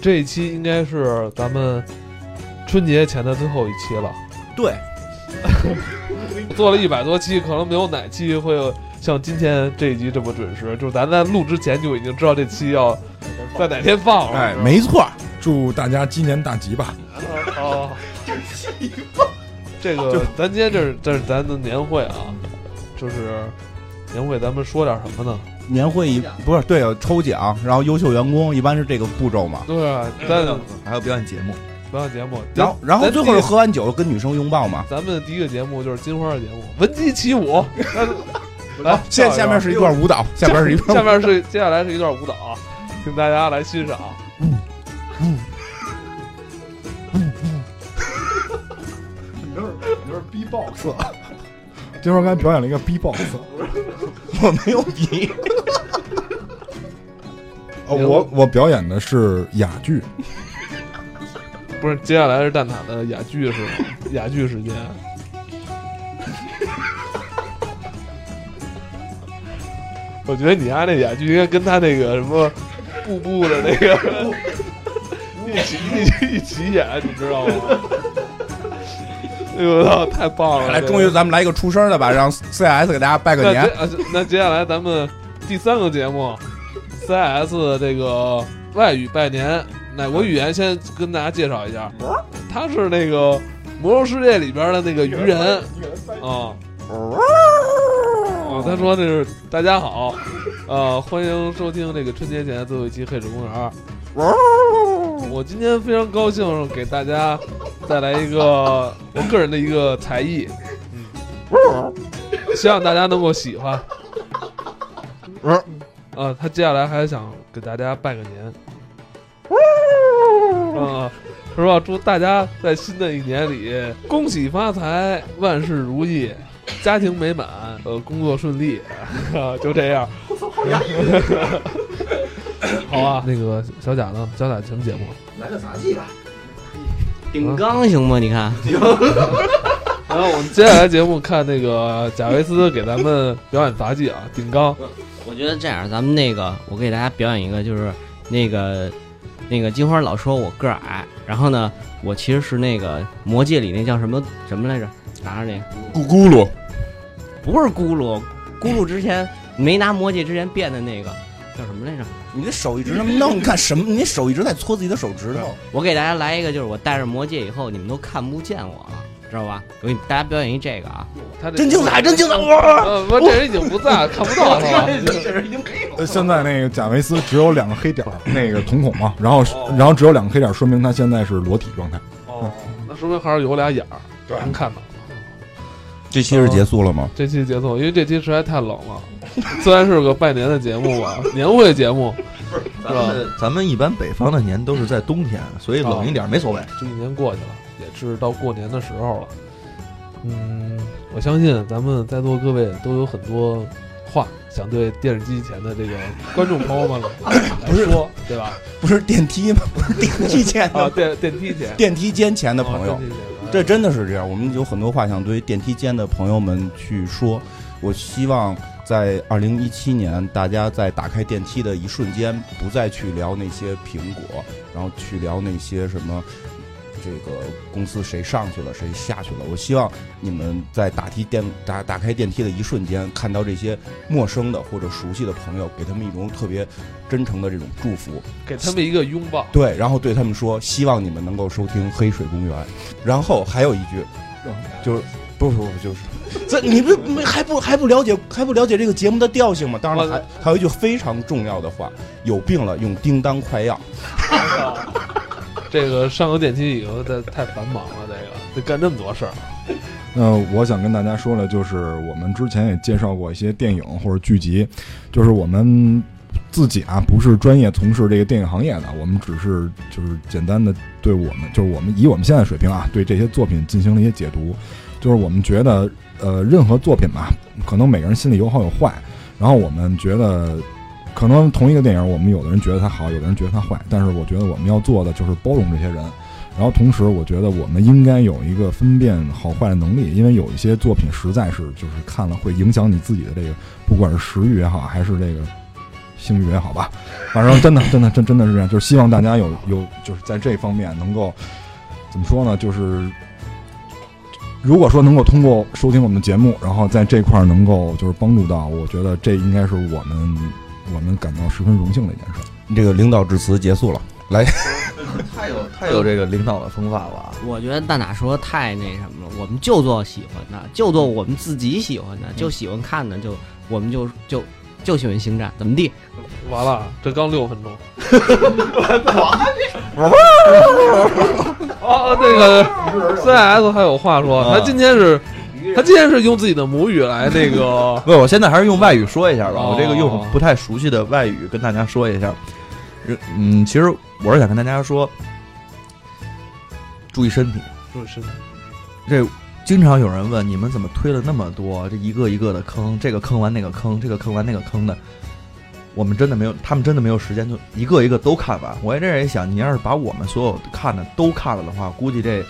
这一期应该是咱们春节前的最后一期了。对，做了一百多期，可能没有哪期会有像今天这一集这么准时。就是咱在录之前就已经知道这期要在哪天放了。哎，没错，祝大家鸡年大吉吧！哦，这个咱今天这是这是咱的年会啊，就是年会，咱们说点什么呢？年会一不是对抽奖，然后优秀员工一般是这个步骤嘛。对啊，咱还有表演节目，表演节目，然后然后最后是喝完酒跟女生拥抱嘛。咱们第一个节目就是金花的节目，闻鸡起舞。来，下 下面是一段舞蹈，下边是一段，下面是接下来是一段舞蹈，请大家来欣赏。嗯嗯嗯。嗯，你这是你这是 B-box，金花刚才表演了一个 B-box，我没有我我表演的是哑剧，不是，接下来是蛋挞的哑剧是吗？哑剧时间。我觉得你家那哑剧应该跟他那个什么步步的那个一起一起一起演，你知道吗？哎呦我操，太棒了！来，终于咱们来一个出声的吧，让 CS 给大家拜个年。啊那接下来咱们第三个节目，CS 这个外语拜年，哪国语言先跟大家介绍一下？他是那个《魔兽世界》里边的那个鱼人啊。哦，他说那是大家好，呃，欢迎收听这个春节前最后一期《黑水公园》。我今天非常高兴给大家带来一个 我个人的一个才艺，嗯，希望大家能够喜欢。嗯，啊，他接下来还想给大家拜个年。啊，是吧？祝大家在新的一年里恭喜发财，万事如意。家庭美满，呃，工作顺利，啊，就这样。好啊，那个小贾呢？小贾什么节目？来个杂技吧。顶缸行吗？你看。然后我们接下来节目看那个贾维斯给咱们表演杂技啊，顶缸。我觉得这样，咱们那个我给大家表演一个，就是那个那个金花老说我个儿矮，然后呢，我其实是那个魔戒里那叫什么什么来着？拿着那个咕咕噜。不是咕噜，咕噜之前没拿魔戒之前变的那个叫什么来着？你的手一直那么弄，干什么？你手一直在搓自己的手指头。我给大家来一个，就是我戴上魔戒以后，你们都看不见我了，知道吧？我给大家表演一这个啊，他真精彩，真精彩！我我这人已经不在，看不到了。这人已经黑了。现在那个贾维斯只有两个黑点，那个瞳孔嘛，然后然后只有两个黑点，说明他现在是裸体状态。哦，那说明还是有俩眼儿，能看到。这期是结束了吗？这期结束，因为这期实在太冷了。虽然是个拜年的节目吧，年会节目，是吧？咱们一般北方的年都是在冬天，所以冷一点没所谓。这一年过去了，也是到过年的时候了。嗯，我相信咱们在座各位都有很多话想对电视机前的这个观众朋友们 来说，对吧？不是电梯吗？不是电梯前啊，电电梯前，电梯间前的朋友。这真的是这样，我们有很多话想对电梯间的朋友们去说。我希望在二零一七年，大家在打开电梯的一瞬间，不再去聊那些苹果，然后去聊那些什么，这个公司谁上去了，谁下去了。我希望你们在打梯电打打开电梯的一瞬间，看到这些陌生的或者熟悉的朋友，给他们一种特别真诚的这种祝福，给他们一个拥抱。对，然后对他们说，希望你们能够收听《黑水公园》。然后还有一句，就是不不不，就是。这你不没还不还不了解还不了解这个节目的调性吗？当然了，还还有一句非常重要的话：有病了用叮当快药。这个上个电梯以后，这太繁忙了，这个得干这么多事儿。那我想跟大家说的，就是我们之前也介绍过一些电影或者剧集，就是我们自己啊不是专业从事这个电影行业的，我们只是就是简单的对我们就是我们以我们现在水平啊对这些作品进行了一些解读，就是我们觉得。呃，任何作品吧，可能每个人心里有好有坏。然后我们觉得，可能同一个电影，我们有的人觉得它好，有的人觉得它坏。但是我觉得我们要做的就是包容这些人。然后同时，我觉得我们应该有一个分辨好坏的能力，因为有一些作品实在是就是看了会影响你自己的这个，不管是食欲也好，还是这个性欲也好吧，反正真的真的真真的是这样，就是希望大家有有就是在这方面能够怎么说呢，就是。如果说能够通过收听我们的节目，然后在这块儿能够就是帮助到，我觉得这应该是我们我们感到十分荣幸的一件事。这个领导致辞结束了，来，太有太有这个领导的风范了。我觉得大哪说太那什么了，我们就做喜欢的，就做我们自己喜欢的，就喜欢看的，就我们就就就喜欢星战，怎么地？完了，这刚六分钟。哦，那个 CS 还有话说，他今天是，他今天是用自己的母语来那个。不，我现在还是用外语说一下吧，哦我这个用不太熟悉的外语跟大家说一下。嗯，其实我是想跟大家说，注意身体。注意身体这经常有人问你们怎么推了那么多，这一个一个的坑，这个坑完那个坑，这个坑完那个坑的，我们真的没有，他们真的没有时间就一个一个都看完。我也这样一想，你要是把我们所有看的都看了的话，估计这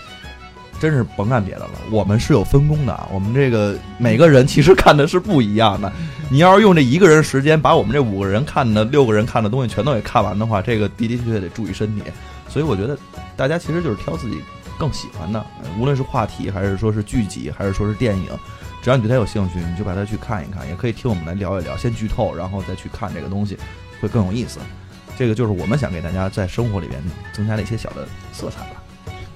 真是甭干别的了。我们是有分工的，啊，我们这个每个人其实看的是不一样的。你要是用这一个人时间把我们这五个人看的、六个人看的东西全都给看完的话，这个的的确确得注意身体。所以我觉得大家其实就是挑自己更喜欢的，无论是话题，还是说是剧集，还是说是电影，只要你对它有兴趣，你就把它去看一看，也可以听我们来聊一聊，先剧透，然后再去看这个东西，会更有意思。这个就是我们想给大家在生活里边增加的一些小的色彩吧。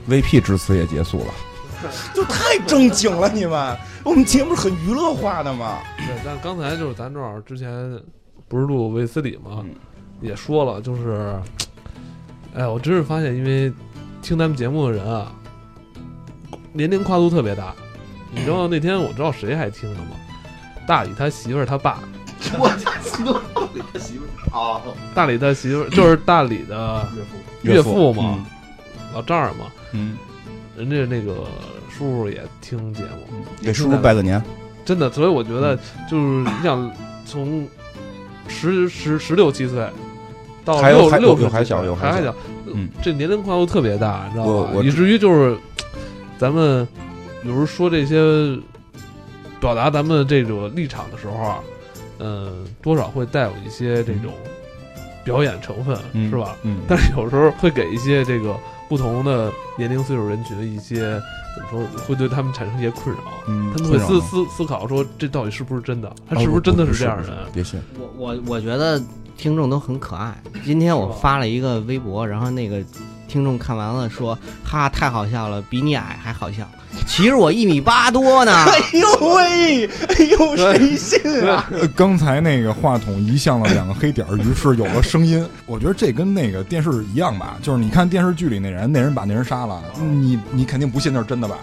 VP 致辞也结束了，就太正经了，你们，我们节目是很娱乐化的嘛。对，但刚才就是咱正好之前不是录卫斯理嘛，嗯。也说了，就是，哎，我真是发现，因为听咱们节目的人啊，年龄跨度特别大。你知道那天我知道谁还听了吗？大理他媳妇儿他爸，我大理他媳妇儿。啊，大理他媳妇儿就是大理的岳父。嘛，老丈人嘛，嗯，人家那个叔叔也听节目，嗯。给叔叔拜个年，真的，所以我觉得就是你想从十十十六七岁到还有还六六十有还小有还小还小，嗯，这年龄跨度特别大，你知道吧？以至于就是咱们有时候说这些表达咱们这种立场的时候啊，嗯，多少会带有一些这种表演成分，嗯是吧？嗯，但是有时候会给一些这个不同的年龄岁数人群的一些怎么说，会对他们产生一些困扰。嗯他们会思思思考说，这到底是不是真的？他哦是不是真的是这样的人？别信，我我我觉得听众都很可爱。今天我发了一个微博，然后那个听众看完了说：“哈，太好笑了，比你矮还好笑。”其实我一米八多呢。哎呦喂，哎呦，谁信啊？呃刚才那个话筒移向了两个黑点儿，于是有了声音。我觉得这跟那个电视一样吧，就是你看电视剧里那人，那人把那人杀了，你你肯定不信那是真的吧？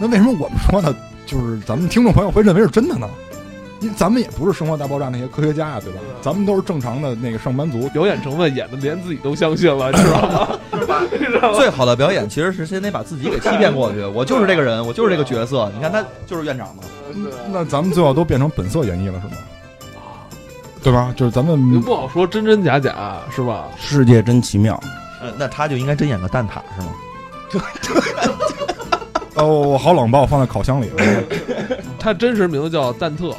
那为什么我们说的，就是咱们听众朋友会认为是真的呢？因为咱们也不是《生活大爆炸》那些科学家呀，对吧？咱们都是正常的那个上班族。表演成分演的连自己都相信了，你知道吗？最好的表演其实是先得把自己给欺骗过去。我就是这个人，我就是这个角色。你看他就是院长嘛。那咱们最后都变成本色演绎了，是吗？对吧？就是咱们不好说真真假假，是吧？世界真奇妙，呃，那他就应该真演个蛋挞是吗？哦，我好冷，把我放在烤箱里了。他真实名字叫蛋特，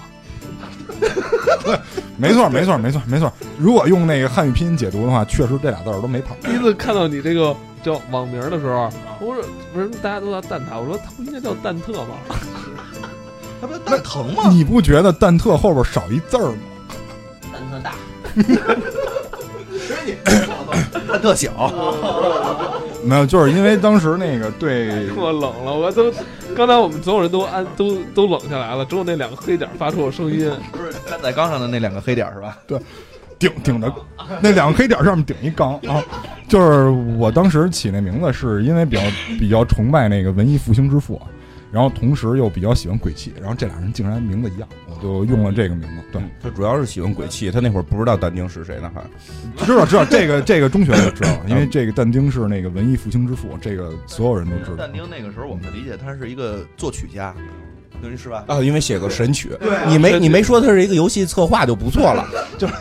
没错，没错，没错，没错。如果用那个汉语拼音解读的话，确实这俩字儿都没跑。第一次看到你这个叫网名的时候，我说为什么大家都叫蛋挞？我说他不应该叫蛋特吗？他不蛋疼吗？你不觉得蛋特后边少一字儿吗？蛋特大，蛋特小。没有，就是因为当时那个对我冷了，我都刚才我们所有人都安都都冷下来了，只有那两个黑点发出了声音。不是站在缸上的那两个黑点是吧？对顶顶着那两个黑点上面顶一缸啊，就是我当时起那名字是因为比较比较崇拜那个文艺复兴之父，然后同时又比较喜欢鬼泣，然后这俩人竟然名字一样，我就用了这个名字。对，他主要是喜欢鬼泣，他那会儿不知道但丁是谁呢，还知道知道这个这个中学就知道，因为这个但丁是那个文艺复兴之父，这个所有人都知道但。丁那个时候我们的理解，他是一个作曲家，对是吧？啊，因为写个神曲，你没你没说他是一个游戏策划就不错了，就是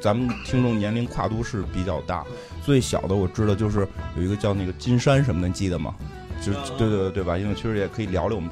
咱们听众年龄跨度是比较大，最小的我知道就是有一个叫那个金山什么的，你记得吗？就对对对对吧？因为其实也可以聊聊我们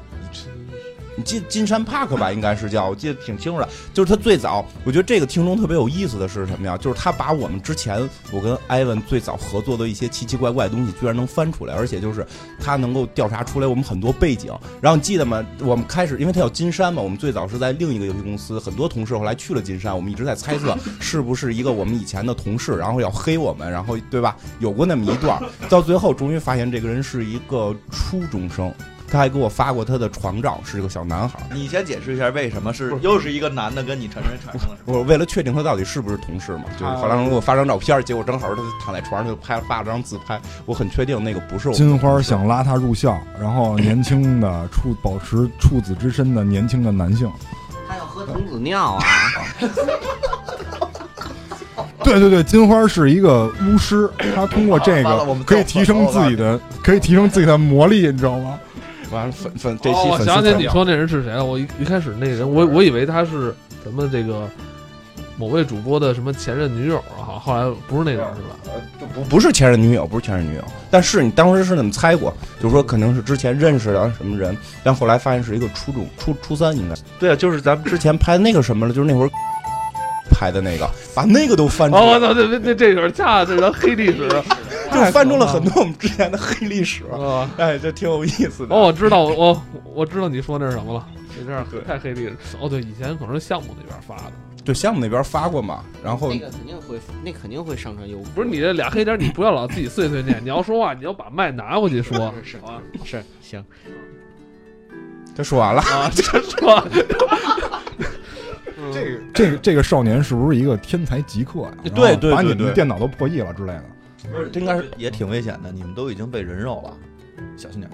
你记金山 Park 吧？应该是叫，我记得挺清楚的。就是他最早，我觉得这个听众特别有意思的是什么呀？就是他把我们之前我跟艾文最早合作的一些奇奇怪怪的东西，居然能翻出来，而且就是他能够调查出来我们很多背景。然后你记得吗？我们开始，因为他叫金山嘛，我们最早是在另一个游戏公司，很多同事后来去了金山，我们一直在猜测是不是一个我们以前的同事，然后要黑我们，然后对吧？有过那么一段，到最后终于发现这个人是一个初中生。他还给我发过他的床照，是个小男孩。你先解释一下为什么是又是一个男的跟你产生产生了？我为了确定他到底是不是同事嘛，就是后来给我发张照片，结果正好他躺在床上就拍发了张自拍，我很确定那个不是我。金花想拉他入校，然后年轻的处保持处子之身的年轻的男性，他要喝童子尿啊！对对对，金花是一个巫师，他通过这个可以提升自己的，可以提升自己的魔力，你知道吗？完了粉粉这期我想起你说那人是谁了？我一一开始那人，我我以为他是咱们这个某位主播的什么前任女友啊，后来不是那人是吧？不不是前任女友，不是前任女友，但是你当时是那么猜过，就是说可能是之前认识的什么人，但后来发现是一个初中初初三应该。对啊，就是咱们之前拍的那个什么了，就是那会儿拍的那个，把那个都翻出来。哦，我操，这这这这会儿恰这是黑历史。就翻出了很多我们之前的黑历史，哎，这挺有意思的。哦，我知道，我我我知道你说那是什么了，这这太黑历史。哦，对，以前可能是项目那边发的，对，项目那边发过嘛。然后那个肯定会，那肯定会上传优。不是你这俩黑点，你不要老自己碎碎念，你要说话，你要把麦拿回去说。是啊，是行。他说完了啊，这说。这个这个这个少年是不是一个天才极客呀？对对，把你们的电脑都破译了之类的。不是，这应该是也挺危险的。你们都已经被人肉了，小心点。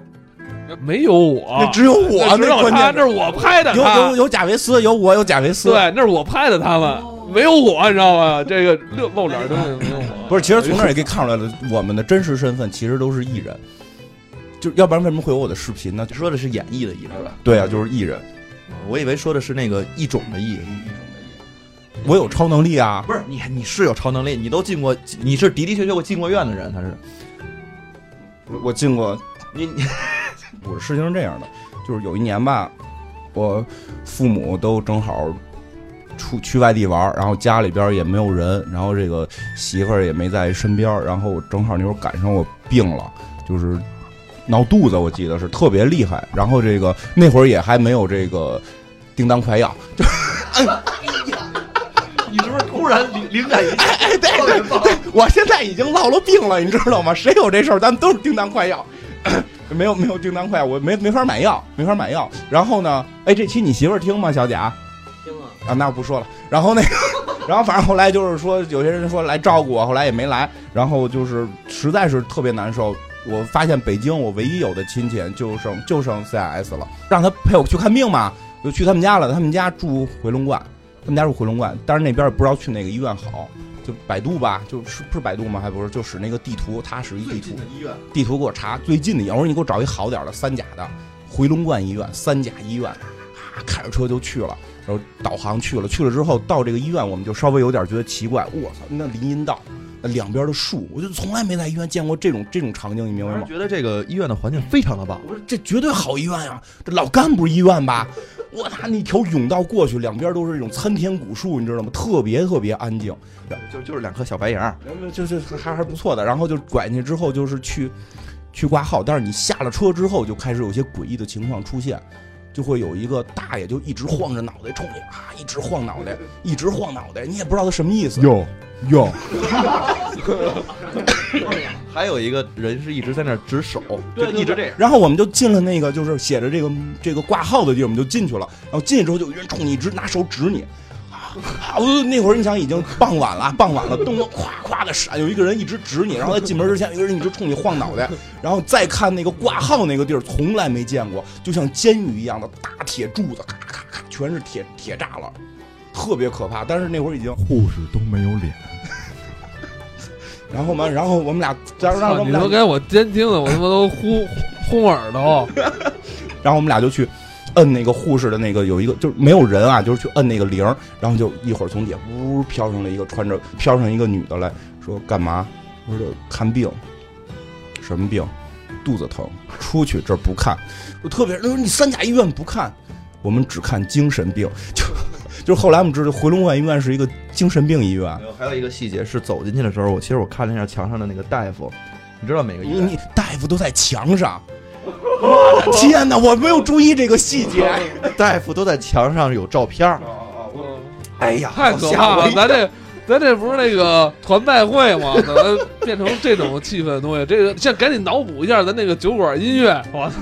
没有我，那只有我，没有他，那是我拍的。有有有贾维斯，有我，有贾维斯。对，那是我拍的，他们没有我，你知道吗？这个露露脸都没有我。不是，其实从那也可以看出来了，我们的真实身份其实都是艺人。就要不然为什么会有我的视频呢？说的是演绎的艺人吧？对啊，就是艺人。我以为说的是那个异种的艺。我有超能力啊！不是你，你是有超能力，你都进过，你是的的确确我进过院的人，他是。我进过，你你，我事情是这样的，就是有一年吧，我父母都正好出去外地玩，然后家里边也没有人，然后这个媳妇儿也没在身边，然后正好那会儿赶上我病了，就是闹肚子，我记得是特别厉害，然后这个那会儿也还没有这个叮当快药，就。是突然灵灵感一哎哎对对对，我现在已经落了病了，你知道吗？谁有这事儿，咱们都是叮当快药，没有没有叮当快药，我没没法买药，没法买药。然后呢，哎，这期你媳妇儿听吗，小贾？听啊。啊，那我不说了。然后那个，然后反正后来就是说，有些人说来照顾我，后来也没来。然后就是实在是特别难受。我发现北京我唯一有的亲戚就剩就剩 CIS 了，让他陪我去看病嘛，就去他们家了。他们家住回龙观。他们家住回龙观，但是那边也不知道去哪个医院好，就百度吧，就是不是百度吗？还不是，就使那个地图，他使一地图，地图给我查最近的医院。我说你给我找一好点的三甲的回龙观医院，三甲医院，啊，开着车就去了，然后导航去了，去了之后到这个医院，我们就稍微有点觉得奇怪，我操，那林荫道，那两边的树，我就从来没在医院见过这种这种场景，你明白吗？觉得这个医院的环境非常的棒，我说这绝对好医院呀，这老干部医院吧。我打那条甬道过去，两边都是这种参天古树，你知道吗？特别特别安静，就就是两棵小白杨，就是还还不错的。然后就拐进去之后，就是去去挂号，但是你下了车之后，就开始有些诡异的情况出现，就会有一个大爷就一直晃着脑袋冲你啊，一直晃脑袋，一直晃脑袋，你也不知道他什么意思。哟哟。还有一个人是一直在那儿指手，就一直这样。然后我们就进了那个，就是写着这个这个挂号的地儿，我们就进去了。然后进去之后，就有人冲你一直拿手指你。啊，我那会儿你想已经傍晚了，傍晚了，灯光咵咵的闪，有一个人一直指你。然后在进门之前，有一个人一直冲你晃脑袋。然后再看那个挂号那个地儿，从来没见过，就像监狱一样的大铁柱子，咔咔咔，全是铁铁栅栏，特别可怕。但是那会儿已经护士都没有脸。然后嘛，然后我们俩，然后你都给我监听的，我他妈都呼轰耳朵。然后我们俩就去摁那个护士的那个，有一个就是没有人啊，就是去摁那个铃。然后就一会儿从底下呜飘上了一个穿着飘上一个女的来说干嘛？我说看病。什么病？肚子疼。出去这不看。我特别他说你三甲医院不看。我们只看精神病，就就是后来我们知道回龙观医院是一个精神病医院。还有一个细节是走进去的时候，我其实我看了一下墙上的那个大夫，你知道每个医院你大夫都在墙上，天哪！我没有注意这个细节。大夫都在墙上有照片儿。哎呀，太可怕了！咱这咱这不是那个团拜会吗？怎么变成这种气氛的东西？这个现在赶紧脑补一下咱那个酒馆音乐，我操！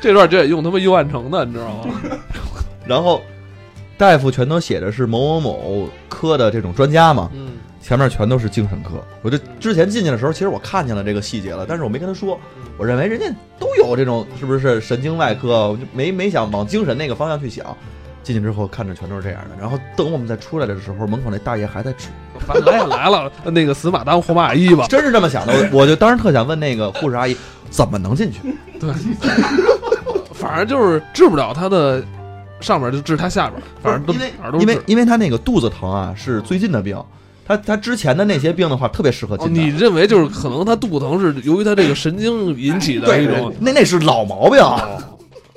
这段就得用他妈幽暗城的，你知道吗？然后大夫全都写的是某某某科的这种专家嘛，嗯，前面全都是精神科。我就之前进去的时候，其实我看见了这个细节了，但是我没跟他说。我认为人家都有这种是不是神经外科，我就没没想往精神那个方向去想。进去之后看着全都是这样的，然后等我们再出来的时候，门口那大爷还在指，反正来也来了，那个死马当活马医吧。真是这么想的。我我就当时特想问那个护士阿姨怎么能进去。对，反正就是治不了他的上面，就治他下边，反正都因为都。因为因为他那个肚子疼啊是最近的病，他他之前的那些病的话特别适合哦，进的。你认为就是可能他肚子疼是由于他这个神经引起的一种那那是老毛病。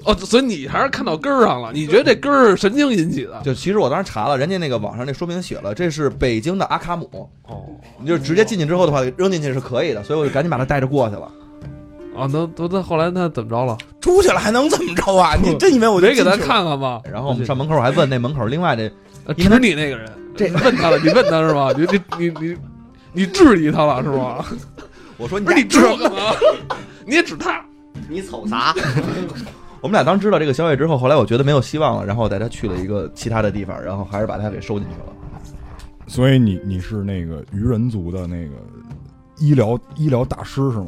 哦，所以你还是看到根儿上了，你觉得这根儿是神经引起的？就其实我当时查了，人家那个网上那说明写了，这是北京的阿卡姆，哦，你就直接进去之后的话扔进去是可以的，所以我就赶紧把他带着过去了。啊，那那那后来那怎么着了？出去了还能怎么着啊？你真以为我就没给他进去了？看看吗？然后我们上门口还问那门口另外的，呃因为指你那个人，这你问他了，你问他是吧？你你你你你质疑他了是吧？我说你不是你指我干嘛？你也指他？你瞅啥？我们俩当知道这个消息之后，后来我觉得没有希望了，然后我带他去了一个其他的地方，然后还是把他给收进去了。所以你你是那个鱼人族的那个医疗医疗大师是吗？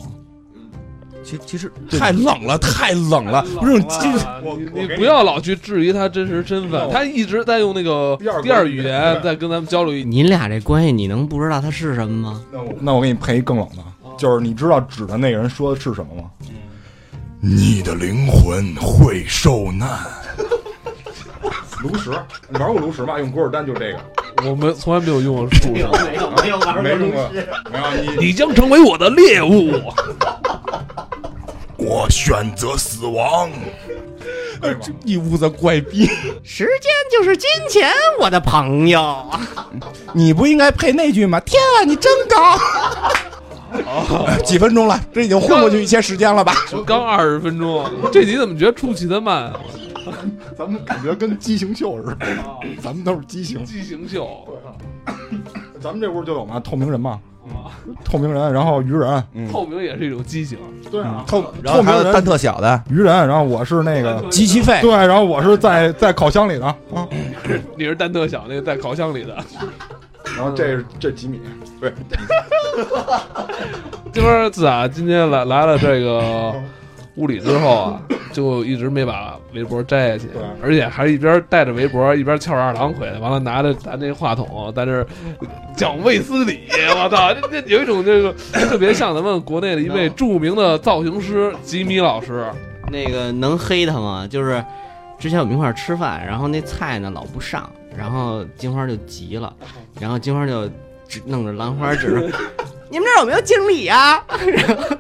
其其实太冷了，太冷了！不是，你你你不要老去质疑他真实身份，他一直在用那个第二语言在跟咱们交流。你俩这关系，你能不知道他是什么吗？那我那我给你配一更冷的，就是你知道指的那个人说的是什么吗？你的灵魂会受难。炉石，你玩过炉石吗？用古尔丹就这个，我们从来没有用过术士，没有没有玩没用过，没有你。你将成为我的猎物。我选择死亡。这一屋子怪逼，时间就是金钱，我的朋友。你不应该配那句吗？天啊，你真高！哎几分钟了，这已经混过去一些时间了吧？刚二十分钟，这你怎么觉得出奇的慢啊？咱们感觉跟畸形秀似的，咱们都是畸形。畸形秀，咱们这屋就有吗，透明人嘛，透明人，然后鱼人，透明也是一种畸形。对啊，透然后还有透明人。单特小的，鱼人，然后我是那个机器费，对，然后我是在在烤箱里的。啊，你是蛋特小那个在烤箱里的。然后这是这几米，这边子啊今天来来了这个屋里之后啊，就一直没把围脖摘下去，而且还一边带着围脖一边翘着二郎腿，完了拿着咱那话筒在这儿讲卫斯理，我操，这这有一种这个特别像咱们国内的一位著名的造型师吉米老师，那个能黑他吗？就是之前我们一块儿吃饭，然后那菜呢老不上，然后金花就急了，然后金花就指弄着兰花指，你们这有没有经理呀、然后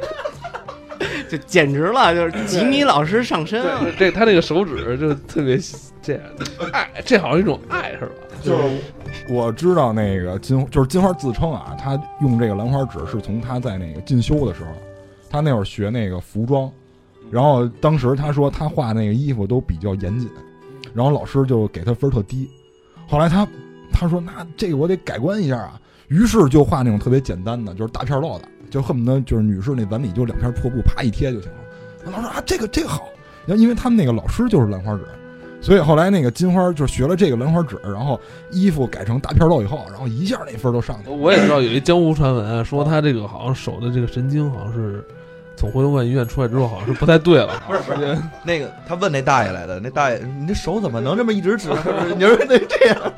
就简直了，就是吉米老师上身啊！这这他那个手指就特别这样，爱，这好像一种爱是吧？就是我知道那个金就是金花自称啊，他用这个兰花指是从他在那个进修的时候，他那会儿学那个服装，然后当时他说他画那个衣服都比较严谨，然后老师就给他分特低，后来他他说那这个我得改观一下啊，于是就画那种特别简单的，就是大片落的，就恨不得就是女士那碗里就两片破布，啪一贴就行了。然后老师说啊这个这个好，然后因为他们那个老师就是兰花指。所以后来那个金花就学了这个兰花指，然后衣服改成大片露以后，然后一下那分儿都上去了。我也知道有一江湖传闻说他这个好像手的这个神经好像是从回龙观医院出来之后好像是不太对了，不 是不是，那个他问那大爷来的，那大爷你这手怎么能这么一直指？你说那这样？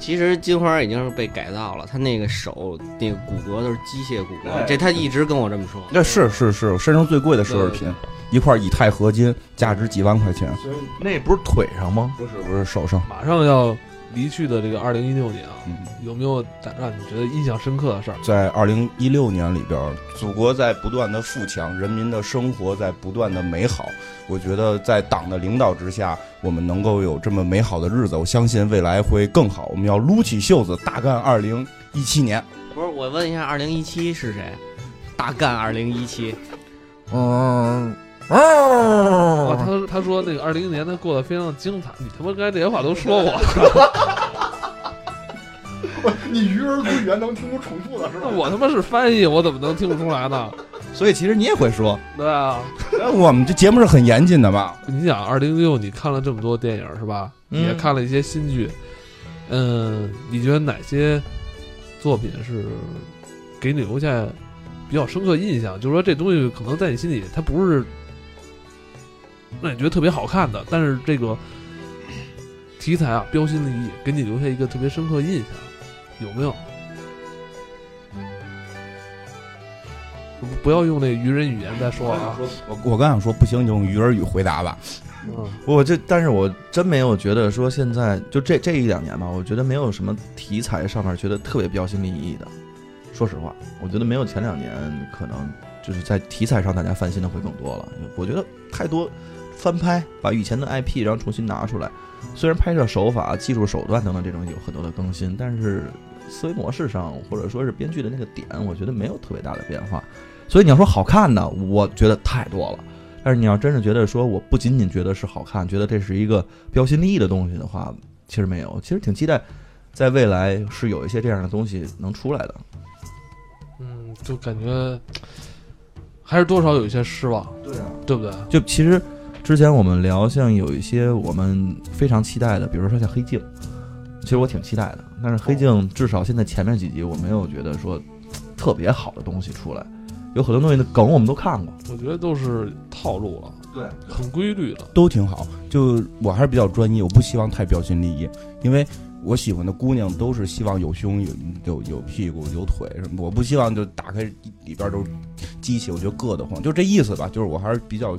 其实金花已经是被改造了，他那个手那个骨骼都是机械骨骼，这他一直跟我这么说。那是是是，我身上最贵的奢侈品，一块以太合金，价值几万块钱。那不是腿上吗？不是不是手上，马上要离去的这个二零一六年啊，嗯，有没有让你觉得印象深刻的事儿？在二零一六年里边，祖国在不断的富强，人民的生活在不断的美好。我觉得在党的领导之下，我们能够有这么美好的日子，我相信未来会更好。我们要撸起袖子，大干二零一七年。不是，我问一下，二零一七是谁？大干二零一七。嗯，啊，他他说那个二零一年他过得非常精彩，你他妈刚才这些话都说过，你鱼儿归原能听出重复的是那 我他妈是翻译，我怎么能听不出来呢？所以其实你也会说，对啊，我们这节目是很严谨的嘛。你想二零一六你看了这么多电影是吧？嗯也看了一些新剧，嗯，你觉得哪些作品是给你留下比较深刻印象？就是说这东西可能在你心里它不是让你觉得特别好看的，但是这个题材啊标新立异，给你留下一个特别深刻印象，有没有？不不要用那愚人语言再说啊！我我刚想说，不行，你用鱼儿语回答吧。嗯，我这，但是我真没有觉得说现在就这这一两年吧，我觉得没有什么题材上面觉得特别标新立异的。说实话，我觉得没有前两年可能就是在题材上大家翻新的会更多了。我觉得太多翻拍，把以前的 IP 然后重新拿出来，虽然拍摄手法、技术手段等等这种有很多的更新，但是思维模式上或者说是编剧的那个点，我觉得没有特别大的变化。所以你要说好看的，我觉得太多了。但是你要真是觉得说，我不仅仅觉得是好看，觉得这是一个标新立异的东西的话，其实没有。其实挺期待，在未来是有一些这样的东西能出来的。嗯，就感觉还是多少有一些失望，对啊，对不对？就其实之前我们聊，像有一些我们非常期待的，比如说像黑镜，其实我挺期待的。但是黑镜至少现在前面几集我没有觉得说特别好的东西出来，有很多东西的梗我们都看过。我觉得都是套路了，对，很规律了。都挺好。就我还是比较专一，我不希望太标新立异，因为我喜欢的姑娘都是希望有胸有有有屁股有腿什么，我不希望就打开里边都是机器，我觉得硌得慌，就这意思吧。就是我还是比较，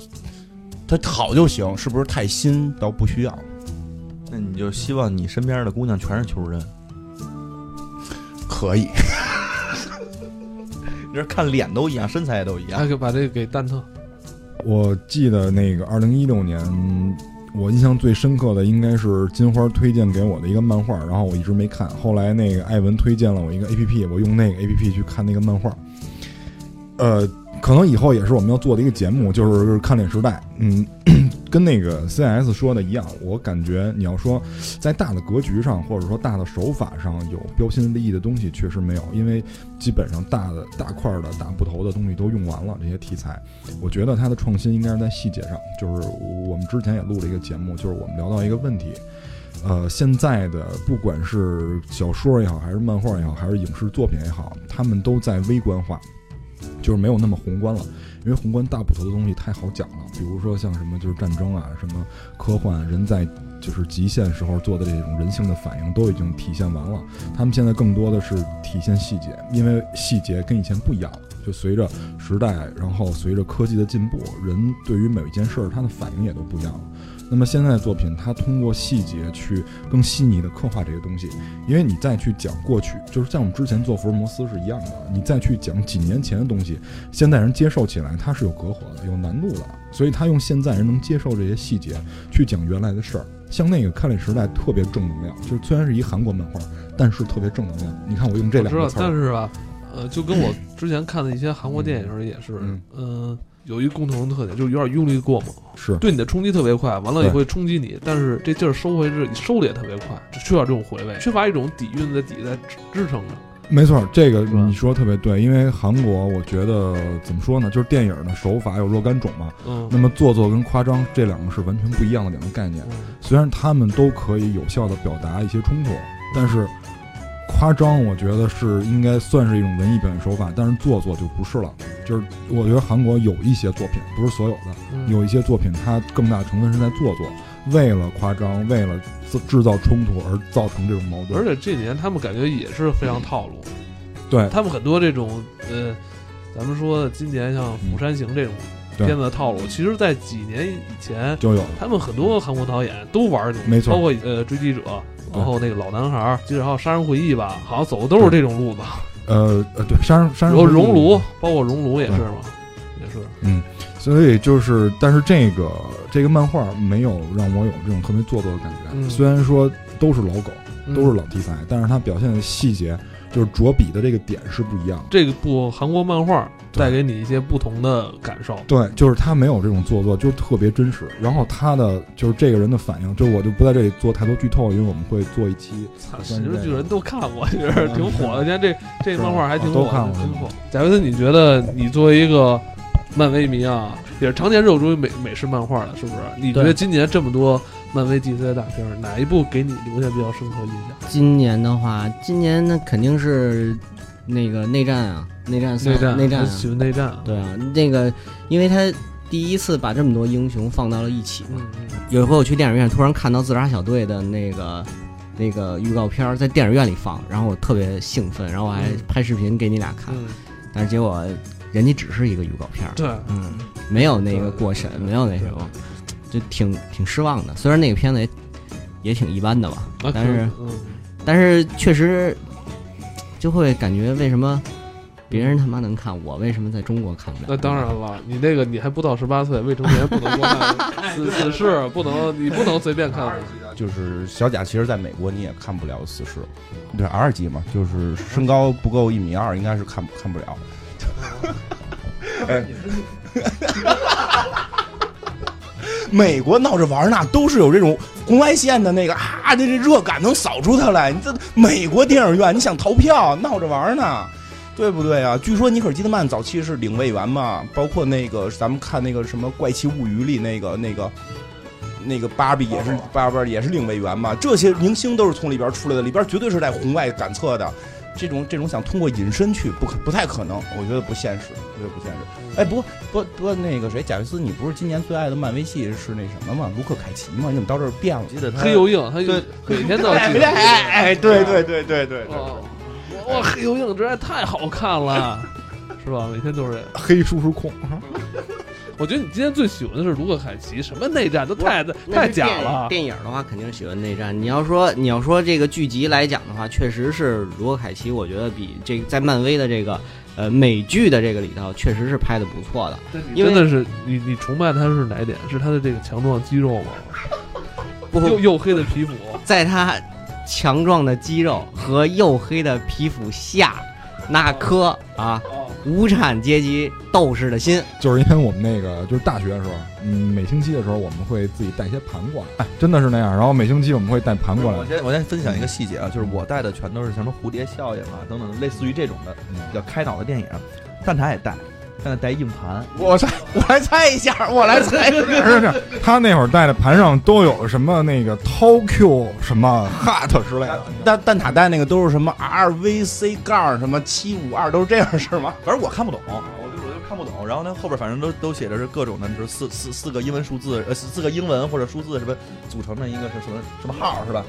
它好就行，是不是太新倒不需要。那你就希望你身边的姑娘全是球人，可以，你这看脸都一样，身材也都一样那就把这个给蛋特，我记得那个二零一六年，我印象最深刻的应该是金花推荐给我的一个漫画，然后我一直没看。后来那个艾文推荐了我一个 A P P，我用那个 A P P 去看那个漫画。呃，可能以后也是我们要做的一个节目，就是看脸时代。嗯，跟那个 C S 说的一样，我感觉你要说在大的格局上，或者说大的手法上有标新立异的东西，确实没有，因为基本上大的大块的大部头的东西都用完了，这些题材。我觉得它的创新应该是在细节上，就是我们之前也录了一个节目，就是我们聊到一个问题，呃，现在的不管是小说也好，还是漫画也好，还是影视作品也好，他们都在微观化，就是没有那么宏观了，因为宏观大部头的东西太好讲了，比如说像什么就是战争啊，什么科幻，人在就是极限时候做的这种人性的反应都已经体现完了，他们现在更多的是体现细节，因为细节跟以前不一样了。就随着时代，然后随着科技的进步，人对于每一件事儿他的反应也都不一样了。那么现在的作品，它通过细节去更细腻的刻画这些东西，因为你再去讲过去，就是像我们之前做福尔摩斯是一样的，你再去讲几年前的东西，现代人接受起来它是有隔阂的，有难度的，所以他用现在人能接受这些细节去讲原来的事儿。像那个《看脸时代》特别正能量，就是虽然是一韩国漫画，但是特别正能量。你看我用这两个，词儿，但是吧，呃，就跟我之前看的一些韩国电影也是，嗯嗯、有一个共同的特点，就是有点用力过猛，是对你的冲击特别快，完了也对会冲击你，但是这劲儿收回是收的也特别快，就缺少这种回味，缺乏一种底蕴在底在支支撑着。没错，这个你说的特别对，因为韩国我觉得怎么说呢，就是电影的手法有若干种嘛。嗯，那么做作跟夸张这两个是完全不一样的两个概念。嗯虽然他们都可以有效的表达一些冲突，但是夸张我觉得是应该算是一种文艺表现手法，但是做作就不是了。就是我觉得韩国有一些作品，不是所有的，嗯有一些作品它更大的成分是在做作，为了夸张，为了制制造冲突而造成这种矛盾。而且这几年他们感觉也是非常套路，对他们很多这种呃，咱们说的今年像《釜山行》这种对片子的套路，其实在几年以前，就有了。他们很多韩国导演都玩这种，没错包括呃《追击者》，然后那个老男孩儿，记得还有杀人回忆吧，好像走的都是这种路子。呃呃，对，杀人杀人然后回忆熔炉，包括熔炉也是嘛，也是。嗯，所以就是，但是这个这个漫画没有让我有这种特别做作的感觉。嗯虽然说都是老狗，嗯都是老题材，但是它表现的细节，就是着笔的这个点是不一样的。这个部韩国漫画对带给你一些不同的感受。对，就是他没有这种做作，就是特别真实。然后他的就是这个人的反应，就我就不在这里做太多剧透，因为我们会做一期。操，就喜算是这个剧巨人都看过，其 实挺火的。现在这这漫画还挺火的，都看过挺火。贾维斯，你觉得你作为一个漫威迷啊，也是常年热衷于美美式漫画的，是不是？你觉得今年这么多漫威 DC 的大片，哪一部给你留下比较深刻印象？今年的话，今年那肯定是那个内战啊，内战三内战，内战啊，喜欢内战。对啊，那个因为他第一次把这么多英雄放到了一起嘛。有一回我去电影院，突然看到自杀小队的那个那个预告片儿在电影院里放，然后我特别兴奋，然后我还嗯。拍视频给你俩看，嗯，但是结果人家只是一个预告片儿，对，嗯，没有那个过审，没有那什么，就挺挺失望的。虽然那个片子也也挺一般的吧，啊但是嗯，但是确实就会感觉为什么别人他妈能看，我为什么在中国看不了？那当然了，你那个你还不到十八岁，未成年不能观看死死侍，不能你不能随便看。就是小贾，其实在美国你也看不了死侍，对 R 级嘛，就是身高不够一米二，应该是看看不了。哎，美国闹着玩呢，都是有这种红外线的那个啊，这这热感能扫出它来。你这美国电影院，你想逃票，闹着玩呢。对不对啊？据说尼可基德曼早期是领位员嘛，包括那个咱们看那个什么《怪奇物语》里那个那个那个芭比也是芭比也是领位员嘛，这些明星都是从里边出来的，里边绝对是带红外感测的。这种这种想通过隐身去不可不太可能，我觉得不现实，我觉得不现实。哎，不过不过不过那个谁，贾维斯，你不是今年最爱的漫威系是那什么吗？卢克凯奇吗？你怎么到这儿变了？记得他黑油硬，他对每天都要哎。哎 哎，对对对对对对。哇哇，黑油硬，这还太好看了，是吧？每天都是。黑叔叔控，我觉得你今天最喜欢的是卢克凯奇，什么内战都太太假了。电影的话，肯定是喜欢内战。你要说你要说这个剧集来讲的话，确实是卢克·凯奇，我觉得比这个在漫威的这个呃美剧的这个里头，确实是拍的不错的。因为真的是你你崇拜他是哪一点？是他的这个强壮肌肉吗？不又黝黑的皮肤，在他强壮的肌肉和黝黑的皮肤下，那颗啊无产阶级斗士的心，就是因为我们那个就是大学的时候，嗯，每星期的时候我们会自己带一些盘过来，哎，真的是那样。然后每星期我们会带盘过来我，先我先分享一个细节啊，就是我带的全都是什么蝴蝶效应啊等等，类似于这种的比较开脑的电影。蛋挞也带，蛋挞带硬盘，我猜，我来猜一下，我来猜。是是，他那会儿带的盘上都有什么那个 Tokyo 什么 Hot 之类的。蛋蛋挞带那个都是什么 RVC 杠什么七五二，都是这样是吗？反正我看不懂，我就我就看不懂。然后呢，后边反正都都写着是各种的，就是四四四个英文数字，呃，四四个英文或者数字什么组成的一个是什么什么号是吧？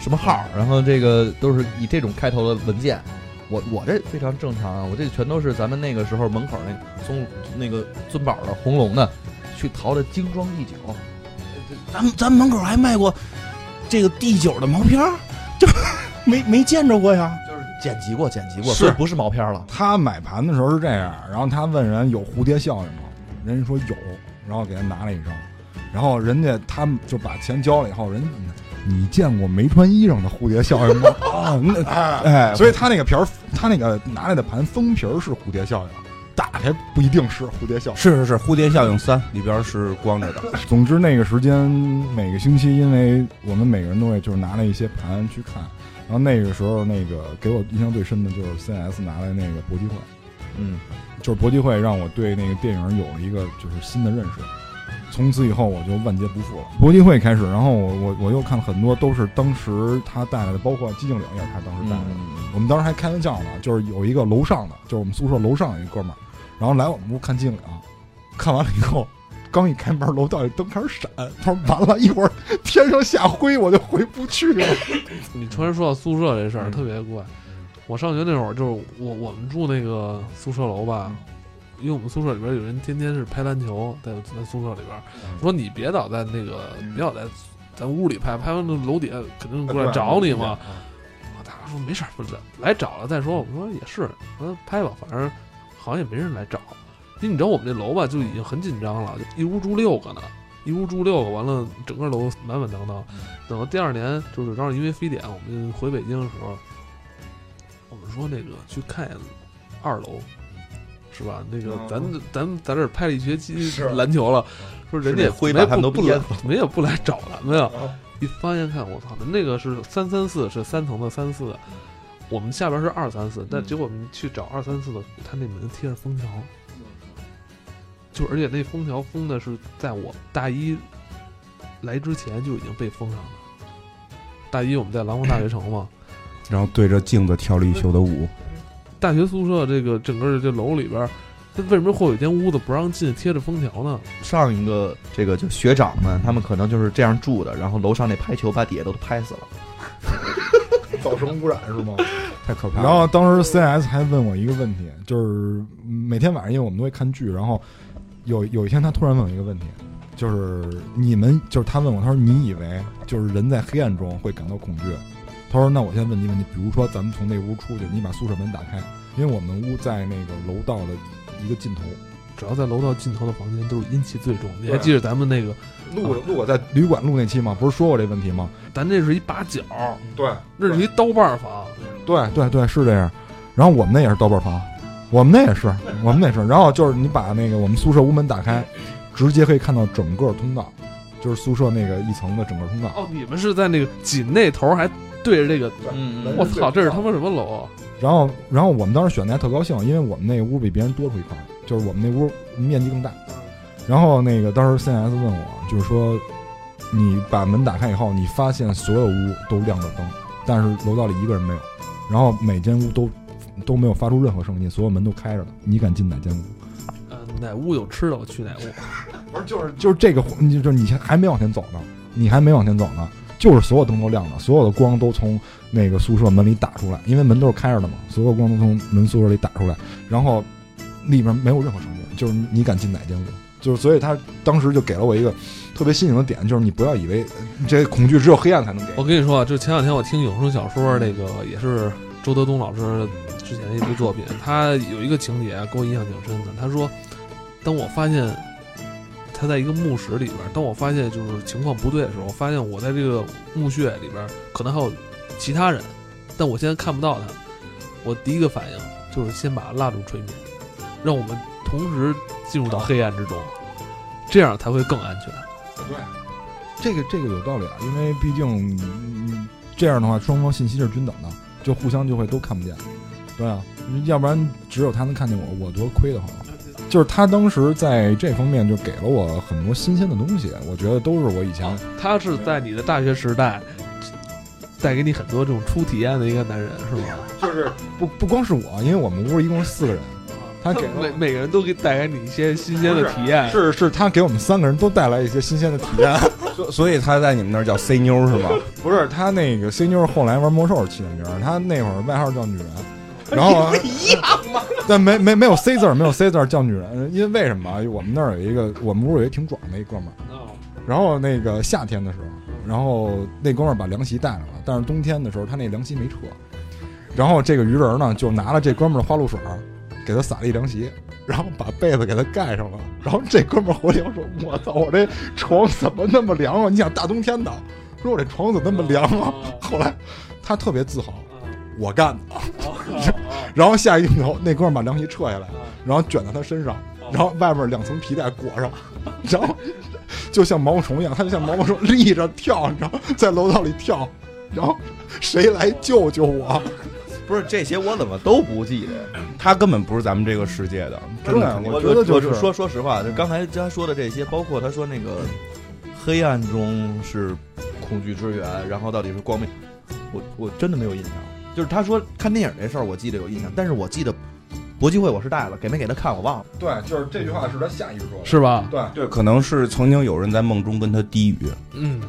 什么号？然后这个都是以这种开头的文件。我我这非常正常啊，我这全都是咱们那个时候门口那松那个尊宝的红龙的，去淘的精装第九。咱们咱们门口还卖过这个第九的毛片儿，就没没见着过呀。就是剪辑过，剪辑过，是不是毛片了。他买盘的时候是这样，然后他问人有蝴蝶效应吗？人家说有，然后给他拿了一张，然后人家他们就把钱交了以后，人你见过没穿衣裳的蝴蝶效应吗？啊，那哎，所以他那个皮儿，他那个拿来的盘封皮儿是蝴蝶效应，打开不一定是蝴蝶效应。是是是，蝴蝶效应三里边是光着的。总之那个时间每个星期，因为我们每个人都会就是拿了一些盘去看，然后那个时候那个给我印象最深的就是 CNS 拿来那个搏击会，嗯，就是搏击会让我对那个电影有了一个就是新的认识。从此以后我就万劫不复了。搏击会开始，然后我我我又看了很多都是当时他带来的，包括寂静岭也是他当时带来的。我们当时还开玩笑呢，就是有一个楼上的，就是我们宿舍楼上有一哥们儿，然后来我们屋看寂静岭，看完了以后，刚一开门，楼道里灯开始闪，他说完了，一会儿天上下灰，我就回不去了。你突然说到宿舍这事儿嗯特别怪。我上学那会儿就是我我们住那个宿舍楼吧，因为我们宿舍里边有人天天是拍篮球，在在宿舍里边说你别老在那个别老在咱屋里拍，拍完那楼底下肯定过来找你嘛。我大哥说没事儿，不是来找了再说。我们说也是，我说拍吧，反正好像也没人来找。因为你知道我们这楼吧，就已经很紧张了，就一屋住六个呢，一屋住六个，完了整个楼满满当当。等到第二年，就是正好因为非典，我们回北京的时候，我们说那个去看二楼，是吧？那个咱咱咱这儿拍了一学期篮球了，说人家也灰把他们都不来，没有不来找咱们呀。一翻一看，我操，那个是三三四，是三层的三四，我们下边是二三四，但结果我们去找二三四的，他那门贴着封条，就而且那封条封的是在我大一来之前就已经被封上了。大一我们在廊坊大学城嘛，然后对着镜子跳了一宿的舞。大学宿舍这个整个这楼里边，它为什么会有一间屋子不让进，贴着封条呢？上一个这个就学长们，他们可能就是这样住的，然后楼上那拍球把底下都拍死了，造成污染是吗？太可怕了。然后当时 CS 还问我一个问题，就是每天晚上因为我们都会看剧，然后有有一天他突然问我一个问题，就是你们就是他问我，他说你以为就是人在黑暗中会感到恐惧？他说那我先问你问题，比如说咱们从那屋出去，你把宿舍门打开，因为我们屋在那个楼道的一个尽头，只要在楼道尽头的房间都是阴气最重。你还记得咱们那个录过录我在旅馆录那期吗？不是说过这问题吗？咱这是一把角，对，那是一刀把房。对对对，是这样。然后我们那也是刀把房，我们那也是，我们那是。然后就是你把那个我们宿舍屋门打开，直接可以看到整个通道，就是宿舍那个一层的整个通道。哦，你们是在那个紧那头还对着这个？嗯我操，这是他妈什么楼啊？然后，然后我们当时选的还特高兴，因为我们那屋比别人多出一块，就是我们那屋面积更大。然后那个当时 CS 问我，就是说，你把门打开以后，你发现所有屋都亮着灯，但是楼道里一个人没有，然后每间屋都都没有发出任何声音，所有门都开着的，你敢进哪间屋？呃，哪屋有吃的我去哪屋。不是，就是就是这个，你就是你还没往前走呢，你还没往前走呢，就是所有灯都亮着，所有的光都从那个宿舍门里打出来，因为门都是开着的嘛，所有光都从门宿舍里打出来，然后里面没有任何声音，就是你敢进哪间屋？就是所以他当时就给了我一个特别新颖的点，就是你不要以为这恐惧只有黑暗才能给。我跟你说啊，就前两天我听有声小说，那个也是周德东老师之前的一部作品，他有一个情节，给我印象挺深的。他说，当我发现他在一个墓室里边，当我发现就是情况不对的时候，我发现我在这个墓穴里边可能还有其他人，但我现在看不到他。我第一个反应就是先把蜡烛吹灭，让我们同时进入到黑暗之中，这样才会更安全。对，这个这个有道理啊，因为毕竟、嗯、这样的话，双方信息是均等的，就互相就会都看不见。对啊，要不然只有他能看见我，我多亏得慌。就是他当时在这方面就给了我很多新鲜的东西，我觉得都是我以前。他是在你的大学时代带给你很多这种初体验的一个男人，是吗？就是不不光是我，因为我们屋一共是四个人，他给了每每个人都给带给你一些新鲜的体验。是是，他给我们三个人都带来一些新鲜的体验。所所以他在你们那儿叫 C 妞是吗？不是，他那个 C 妞后来玩魔兽起的名儿，他那会儿外号叫女人。然后 一样吗？但没没没有 C 字儿，没有 C 字儿叫女人，因为为什么啊？我们那儿有一个，我们屋有一挺壮的一哥们儿，然后那个夏天的时候，然后那哥们儿把凉席带上了，但是冬天的时候他那凉席没撤，然后这个鱼人呢就拿了这哥们儿的花露水儿，给他撒了一凉席，然后把被子给他盖上了，然后这哥们儿回来说：“我操，我这床怎么那么凉啊？你想大冬天的，说我这床怎么那么凉啊？”后来他特别自豪，我干的。然后下一镜头，那哥们儿把凉席撤下来，然后卷到他身上，然后外面两层皮带裹上，然后就像毛毛虫一样，他就像毛毛虫立着跳，你知道，在楼道里跳，然后谁来救救我？不是这些我怎么都不记得？他根本不是咱们这个世界的，真的。我觉得就是说说实话，就刚才他说的这些，包括他说那个黑暗中是恐惧之源，然后到底是光明，我我真的没有印象。就是他说看电影这事儿，我记得有印象，但是我记得搏击会我是带了，给没给他看我忘了。对，就是这句话是他下意识说的，是吧？对对，可能是曾经有人在梦中跟他低语。嗯，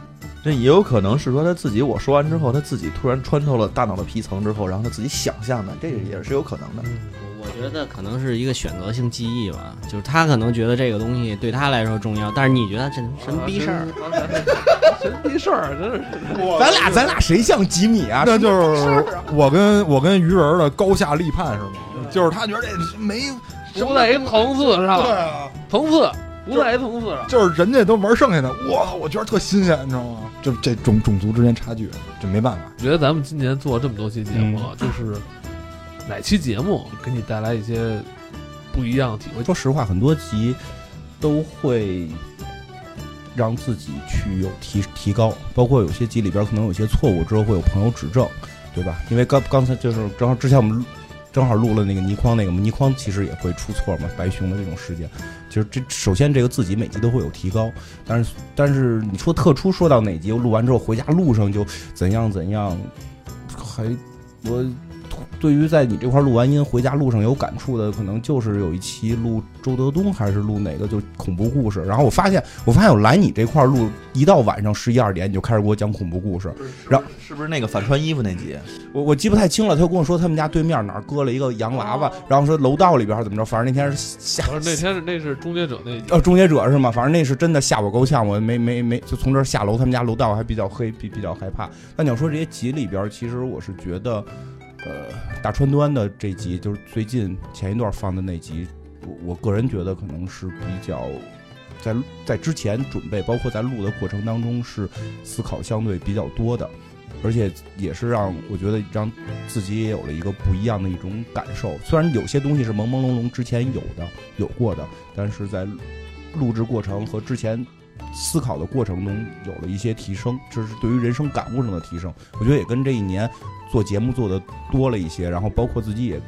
这也有可能是说他自己，我说完之后，他自己突然穿透了大脑的皮层之后，然后他自己想象的，这个也是有可能的。嗯，我觉得可能是一个选择性记忆吧，就是他可能觉得这个东西对他来说重要，但是你觉得这什么逼事儿，神逼事儿，真是。咱俩咱俩谁像吉米啊？那就是我跟我跟鱼人的高下立判是吗？就是他觉得这没不在一层次上，对啊，层次不在一层次上。就是人家都玩剩下的，哇，我觉得特新鲜，你知道吗？就这种种族之间差距，这没办法。我觉得咱们今年做了这么多期节目，就是哪期节目给你带来一些不一样的体会？说实话，很多集都会让自己去有提提高，包括有些集里边可能有些错误，之后会有朋友指正，对吧？因为刚刚才就是正好之前我们正好录了那个倪匡那个嘛，倪匡其实也会出错嘛，白熊的这种事件。其实这首先这个自己每集都会有提高，但是但是你说特殊说到哪集，录完之后回家路上就怎样怎样，还我。对于在你这块录完音回家路上有感触的，可能就是有一期录周德东还是录哪个就恐怖故事。然后我发现，我发现我来你这块录，一到晚上十一二点你就开始给我讲恐怖故事。然后是不是那个反穿衣服那集？我我记不太清了。他跟我说他们家对面哪儿搁了一个洋娃娃，然后说楼道里边怎么着，反正那天是吓。那天是那是终结者那集。呃，终结者是吗？反正那是真的吓我够呛，我没没没就从这儿下楼，他们家楼道还比较黑，比比较害怕。那你要说这些集里边，其实我是觉得。呃，大川端的这集就是最近前一段放的那集，我我个人觉得可能是比较在在之前准备，包括在录的过程当中是思考相对比较多的，而且也是让我觉得让自己也有了一个不一样的一种感受。虽然有些东西是朦朦胧胧之前有的有过的，但是在录制过程和之前思考的过程中有了一些提升，这是对于人生感悟上的提升。我觉得也跟这一年。做节目做的多了一些，然后包括自己也，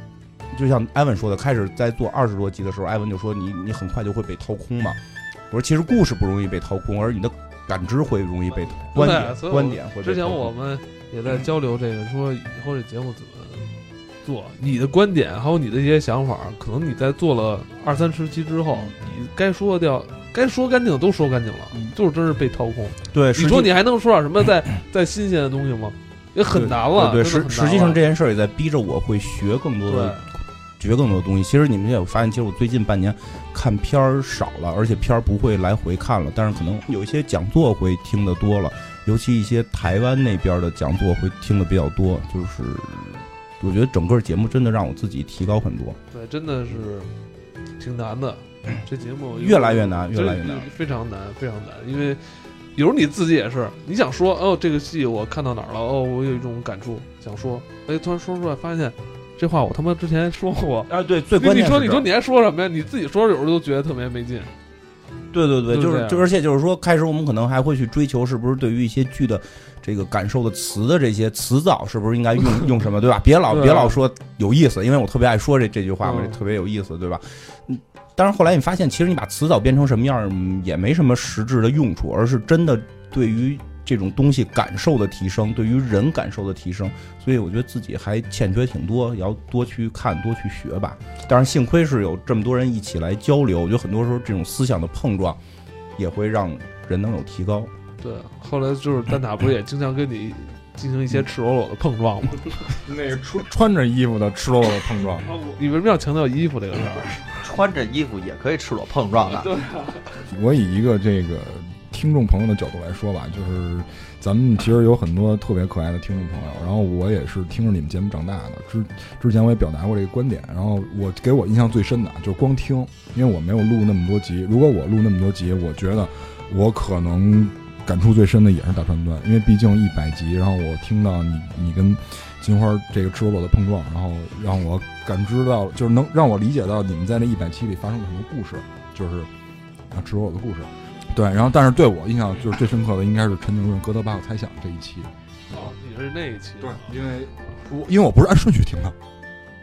就像艾文说的，开始在做二十多集的时候，艾文就说你你很快就会被掏空嘛。我说其实故事不容易被掏空，而你的感知会容易被观点观点会。之前我们也在交流这个，说以后这节目怎么做，你的观点还有你的一些想法，可能你在做了二三十期之后，你该说掉该说干净的都说干净了，就是真是被掏空。对，你说你还能说点什么再再新鲜的东西吗？也很难了，对，实实际上这件事儿也在逼着我会学更多的，学更多的东西。其实你们也有发现，其实我最近半年看片儿少了，而且片儿不会来回看了。但是可能有一些讲座会听得多了，尤其一些台湾那边的讲座会听的比较多。就是我觉得整个节目真的让我自己提高很多。对，真的是挺难的，这节目越来越难，越来越难，非常难，非常难，因为。有时候你自己也是，你想说哦，这个戏我看到哪儿了？哦，我有一种感触，想说，哎，突然说出来，发现这话我他妈之前说过。啊，对，最关键你说你说你还说什么呀？你自己说有时候都觉得特别没劲。对对对，就是就而且就是说，开始我们可能还会去追求，是不是对于一些剧的这个感受的词的这些词藻，是不是应该用用什么，对吧？别老 别老说有意思，因为我特别爱说这这句话嘛，特别有意思，对吧？但是后来你发现，其实你把词藻变成什么样也没什么实质的用处，而是真的对于这种东西感受的提升，对于人感受的提升。所以我觉得自己还欠缺挺多，要多去看，多去学吧。当然，幸亏是有这么多人一起来交流，我觉得很多时候这种思想的碰撞，也会让人能有提高。对，后来就是蛋塔不是也经常跟你进行一些赤裸裸的碰撞吗？那个 穿穿着衣服的赤裸裸的碰撞，你为什么要强调衣服这个事儿？穿着衣服也可以赤裸碰撞的。对，我以一个这个听众朋友的角度来说吧，就是咱们其实有很多特别可爱的听众朋友，然后我也是听着你们节目长大的。之之前我也表达过这个观点，然后我给我印象最深的就是光听，因为我没有录那么多集。如果我录那么多集，我觉得我可能感触最深的也是大川端，因为毕竟一百集，然后我听到你你跟。金花这个赤裸裸的碰撞，然后让我感知到，就是能让我理解到你们在那一百期里发生了什么故事，就是啊赤裸裸的故事。对，然后但是对我印象就是最深刻的应该是陈景润《哥德巴赫猜想》这一期。哦，你是那一期？对，因为我因为我不是按顺序听的，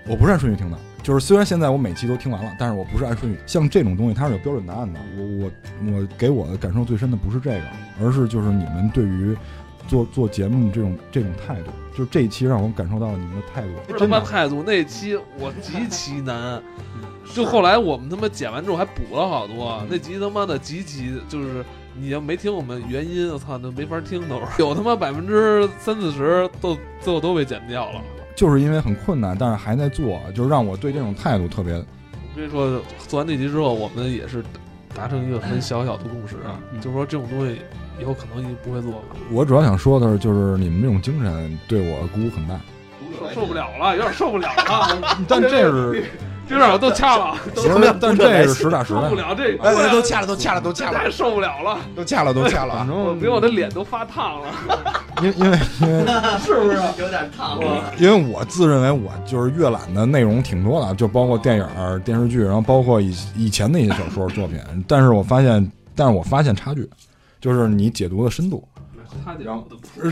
我不是按顺序听的。就是虽然现在我每期都听完了，但是我不是按顺序。像这种东西它是有标准答案的。我我我给我的感受最深的不是这个，而是就是你们对于。做做节目这种这种态度，就是这一期让我感受到了你们的态度。什么态度？那期我极其难，就后来我们他妈剪完之后还补了好多。那集他妈的极其就是你要没听我们原音，我操，那没法听都是。有他妈百分之三四十都最后都被剪掉了。就是因为很困难，但是还在做，就是让我对这种态度特别。我跟你说，做完那集之后，我们也是达成一个很小小的共识，就是说这种东西以后可能不会做了。我主要想说的是，就是你们这种精神对我鼓舞很大。受不了了，有点受不了了。但这是。这让我都掐了，但这是实打实的。受不了这，哎，都掐了，都掐了，都掐了，太受不了了，都掐了，都掐了。反正我觉得我的脸都发烫了，因因为因为是不是有点烫了？因为我自认为我就是阅览的内容挺多的，就包括电影、电视剧，然后包括以以前的一些小说作品。但是我发现，但是我发现差距，就是你解读的深度。然后，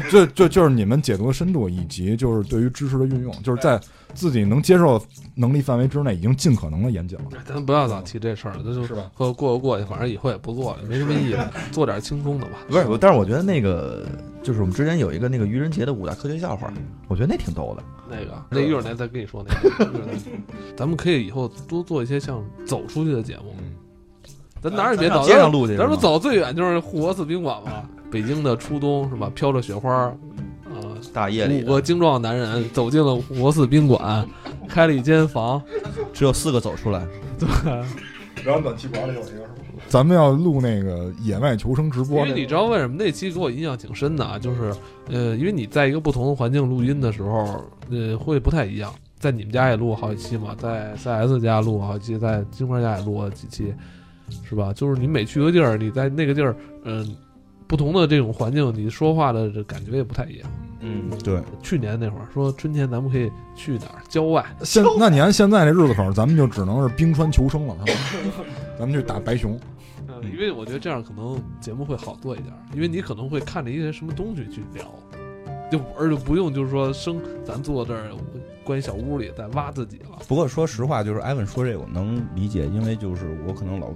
就就就是你们解读的深度，以及就是对于知识的运用，就是在自己能接受能力范围之内，已经尽可能的严谨了。咱不要老提这事儿了，那就是吧？过过过去，反正以后也不做了，没什么意思，做点轻松的吧。不是，但是我觉得那个就是我们之前有一个那个愚人节的五大科学笑话，我觉得那挺逗的。那个，那一会儿再跟你说那个。咱们可以以后多做一些像走出去的节目。咱哪儿也别走，街上录去。咱说走最远就是护国寺宾馆嘛。北京的初冬是吧？飘着雪花，呃，大夜里，五个精壮男人走进了护国寺宾馆，开了一间房，只有四个走出来。对，然后暖气管里有一个是吧？咱们要录那个野外求生直播。因为你知道为什么那期给我印象挺深的啊？就是呃，因为你在一个不同的环境录音的时候，呃，会不太一样。在你们家也录过好几期嘛，在 CS 家录过好几期，在金花家也录了几期，是吧？就是你每去个地儿，你在那个地儿，嗯。不同的这种环境，你说话的这感觉也不太一样。嗯，对。去年那会儿说春天咱们可以去哪儿郊外？现那你按现在这日子口，咱们就只能是冰川求生了。咱们去打白熊。因为我觉得这样可能节目会好做一点，因为你可能会看着一些什么东西去聊，就而且不用就是说生咱坐这儿关小屋里在挖自己了。不过说实话，就是艾文说这个我能理解，因为就是我可能老。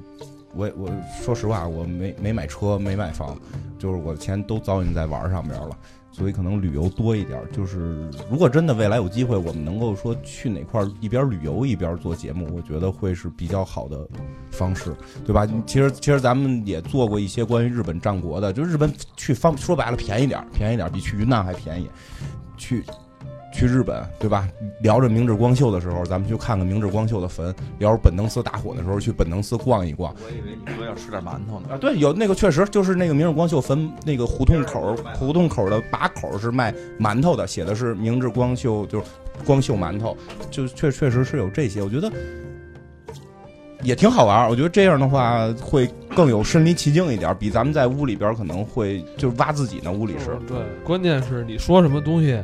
我我说实话，我没没买车，没买房，就是我的钱都糟践在玩上边了，所以可能旅游多一点。就是如果真的未来有机会，我们能够说去哪块儿一边旅游一边做节目，我觉得会是比较好的方式，对吧？其实其实咱们也做过一些关于日本战国的，就日本去方说白了便宜点，便宜点比去云南还便宜，去。去日本，对吧？聊着明治光秀的时候，咱们去看看明治光秀的坟；聊着本能寺大火的时候，去本能寺逛一逛。我以为你说要吃点馒头呢。啊，对，有那个确实就是那个明治光秀坟那个胡同口，胡同口的把口是卖馒头的，写的是明治光秀，就是光秀馒头，就确确实是有这些。我觉得也挺好玩。我觉得这样的话会更有身临其境一点，比咱们在屋里边可能会就是挖自己呢。屋里是对，关键是你说什么东西。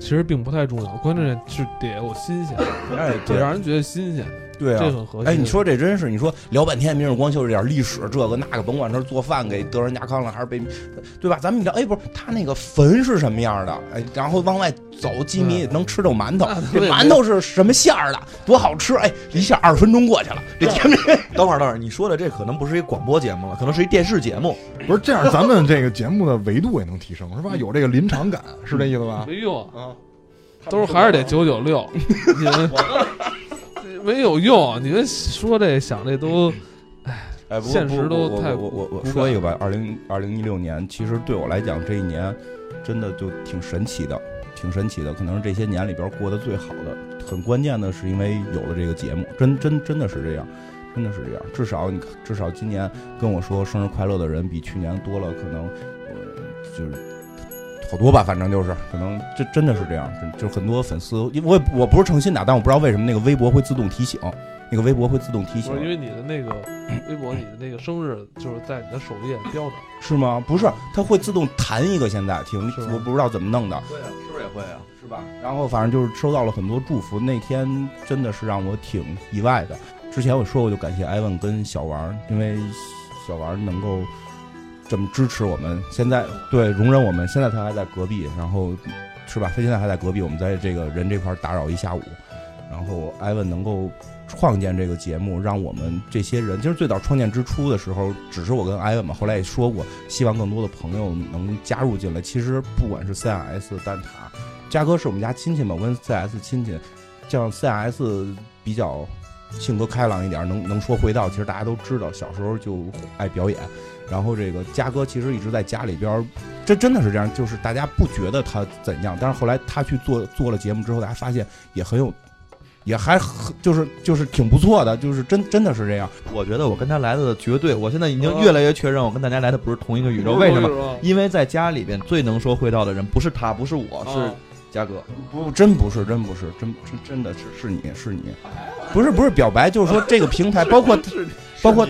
其实并不太重要，关键是得有新鲜，哎，得让人觉得新鲜。对啊，这很核心。哎，你说这真是，你说聊半天，明日光秀这点历史，这个那个，甭管是做饭给德仁家康了，还是被，对吧？咱们你知道，哎，不是他那个坟是什么样的？哎，然后往外走几米 能吃着馒头，这馒头是什么馅儿的？多好吃！哎，一下二十分钟过去了。这节目，等会儿，等会儿，你说的这可能不是一广播节目了，可能是一电视节目。不是这样，咱们这个节目的维度也能提升，是吧？有这个临场感，是这意思吧？没用啊。都是还是得九九六，你们没有用。你们说这想这都，哎，现实都太我我我说一个吧。二零二零一六年，其实对我来讲，这一年真的就挺神奇的，挺神奇的。可能是这些年里边过得最好的。很关键的是，因为有了这个节目，真真真的是这样，真的是这样。至少你至少今年跟我说生日快乐的人比去年多了，可能就是。好多吧，反正就是可能这真的是这样，就很多粉丝，因为我也我不是诚心的，但我不知道为什么那个微博会自动提醒，那个微博会自动提醒，因为你的那个 微博，你的那个生日就是在你的首页标着，是吗？不是，它会自动弹一个，现在挺，我不知道怎么弄的，会啊，是不是也会啊？是吧？然后反正就是收到了很多祝福，那天真的是让我挺意外的。之前我说过，就感谢艾文跟小王，因为小王能够。这么支持我们，现在对容忍我们，现在他还在隔壁，然后是吧？他现在还在隔壁，我们在这个人这块打扰一下午，然后艾文能够创建这个节目，让我们这些人，其实最早创建之初的时候，只是我跟艾文嘛，后来也说过，希望更多的朋友能加入进来。其实不管是 CS 蛋挞，嘉哥是我们家亲戚嘛，我跟 CS 亲戚，像 CS 比较性格开朗一点，能能说会道，其实大家都知道，小时候就爱表演。然后这个嘉哥其实一直在家里边儿，这真的是这样，就是大家不觉得他怎样，但是后来他去做做了节目之后，大家发现也很有，也还很就是就是挺不错的，就是真真的是这样。我觉得我跟他来的绝对，我现在已经越来越确认，我跟大家来的不是同一个宇宙。为什么？因为在家里边最能说会道的人不是他，不是我，是哦嘉哥。不，真不是，真不是，真真真的是是你是你，不是不是表白，就是说这个平台，包括 包括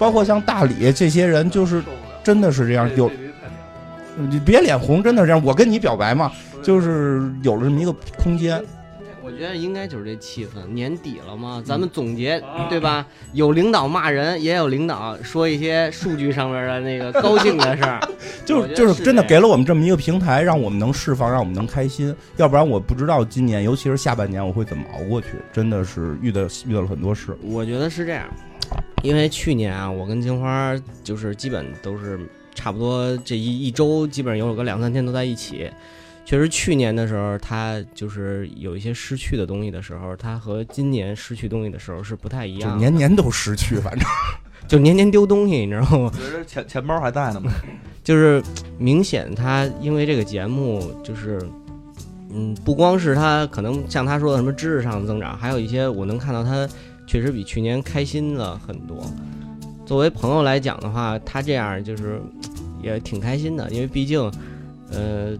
包括像大理这些人，就是真的是这样，有你别脸红，真的是这样。我跟你表白嘛，就是有了这么一个空间。我觉得应该就是这气氛，年底了嘛，咱们总结对吧？有领导骂人，也有领导说一些数据上面的那个高兴的事儿，就是就是真的给了我们这么一个平台，让我们能释放，让我们能开心。要不然我不知道今年，尤其是下半年我会怎么熬过去。真的是遇到遇到了很多事。我觉得是这样，因为去年啊，我跟金花就是基本都是差不多这一一周，基本上有个两三天都在一起。确实，去年的时候，他就是有一些失去的东西的时候，他和今年失去东西的时候是不太一样的，年年都失去，反正 就年年丢东西，你知道吗？觉得钱钱包还在呢吗？就是明显他因为这个节目，就是嗯，不光是他可能像他说的什么知识上的增长，还有一些我能看到他确实比去年开心了很多。作为朋友来讲的话，他这样就是也挺开心的，因为毕竟呃。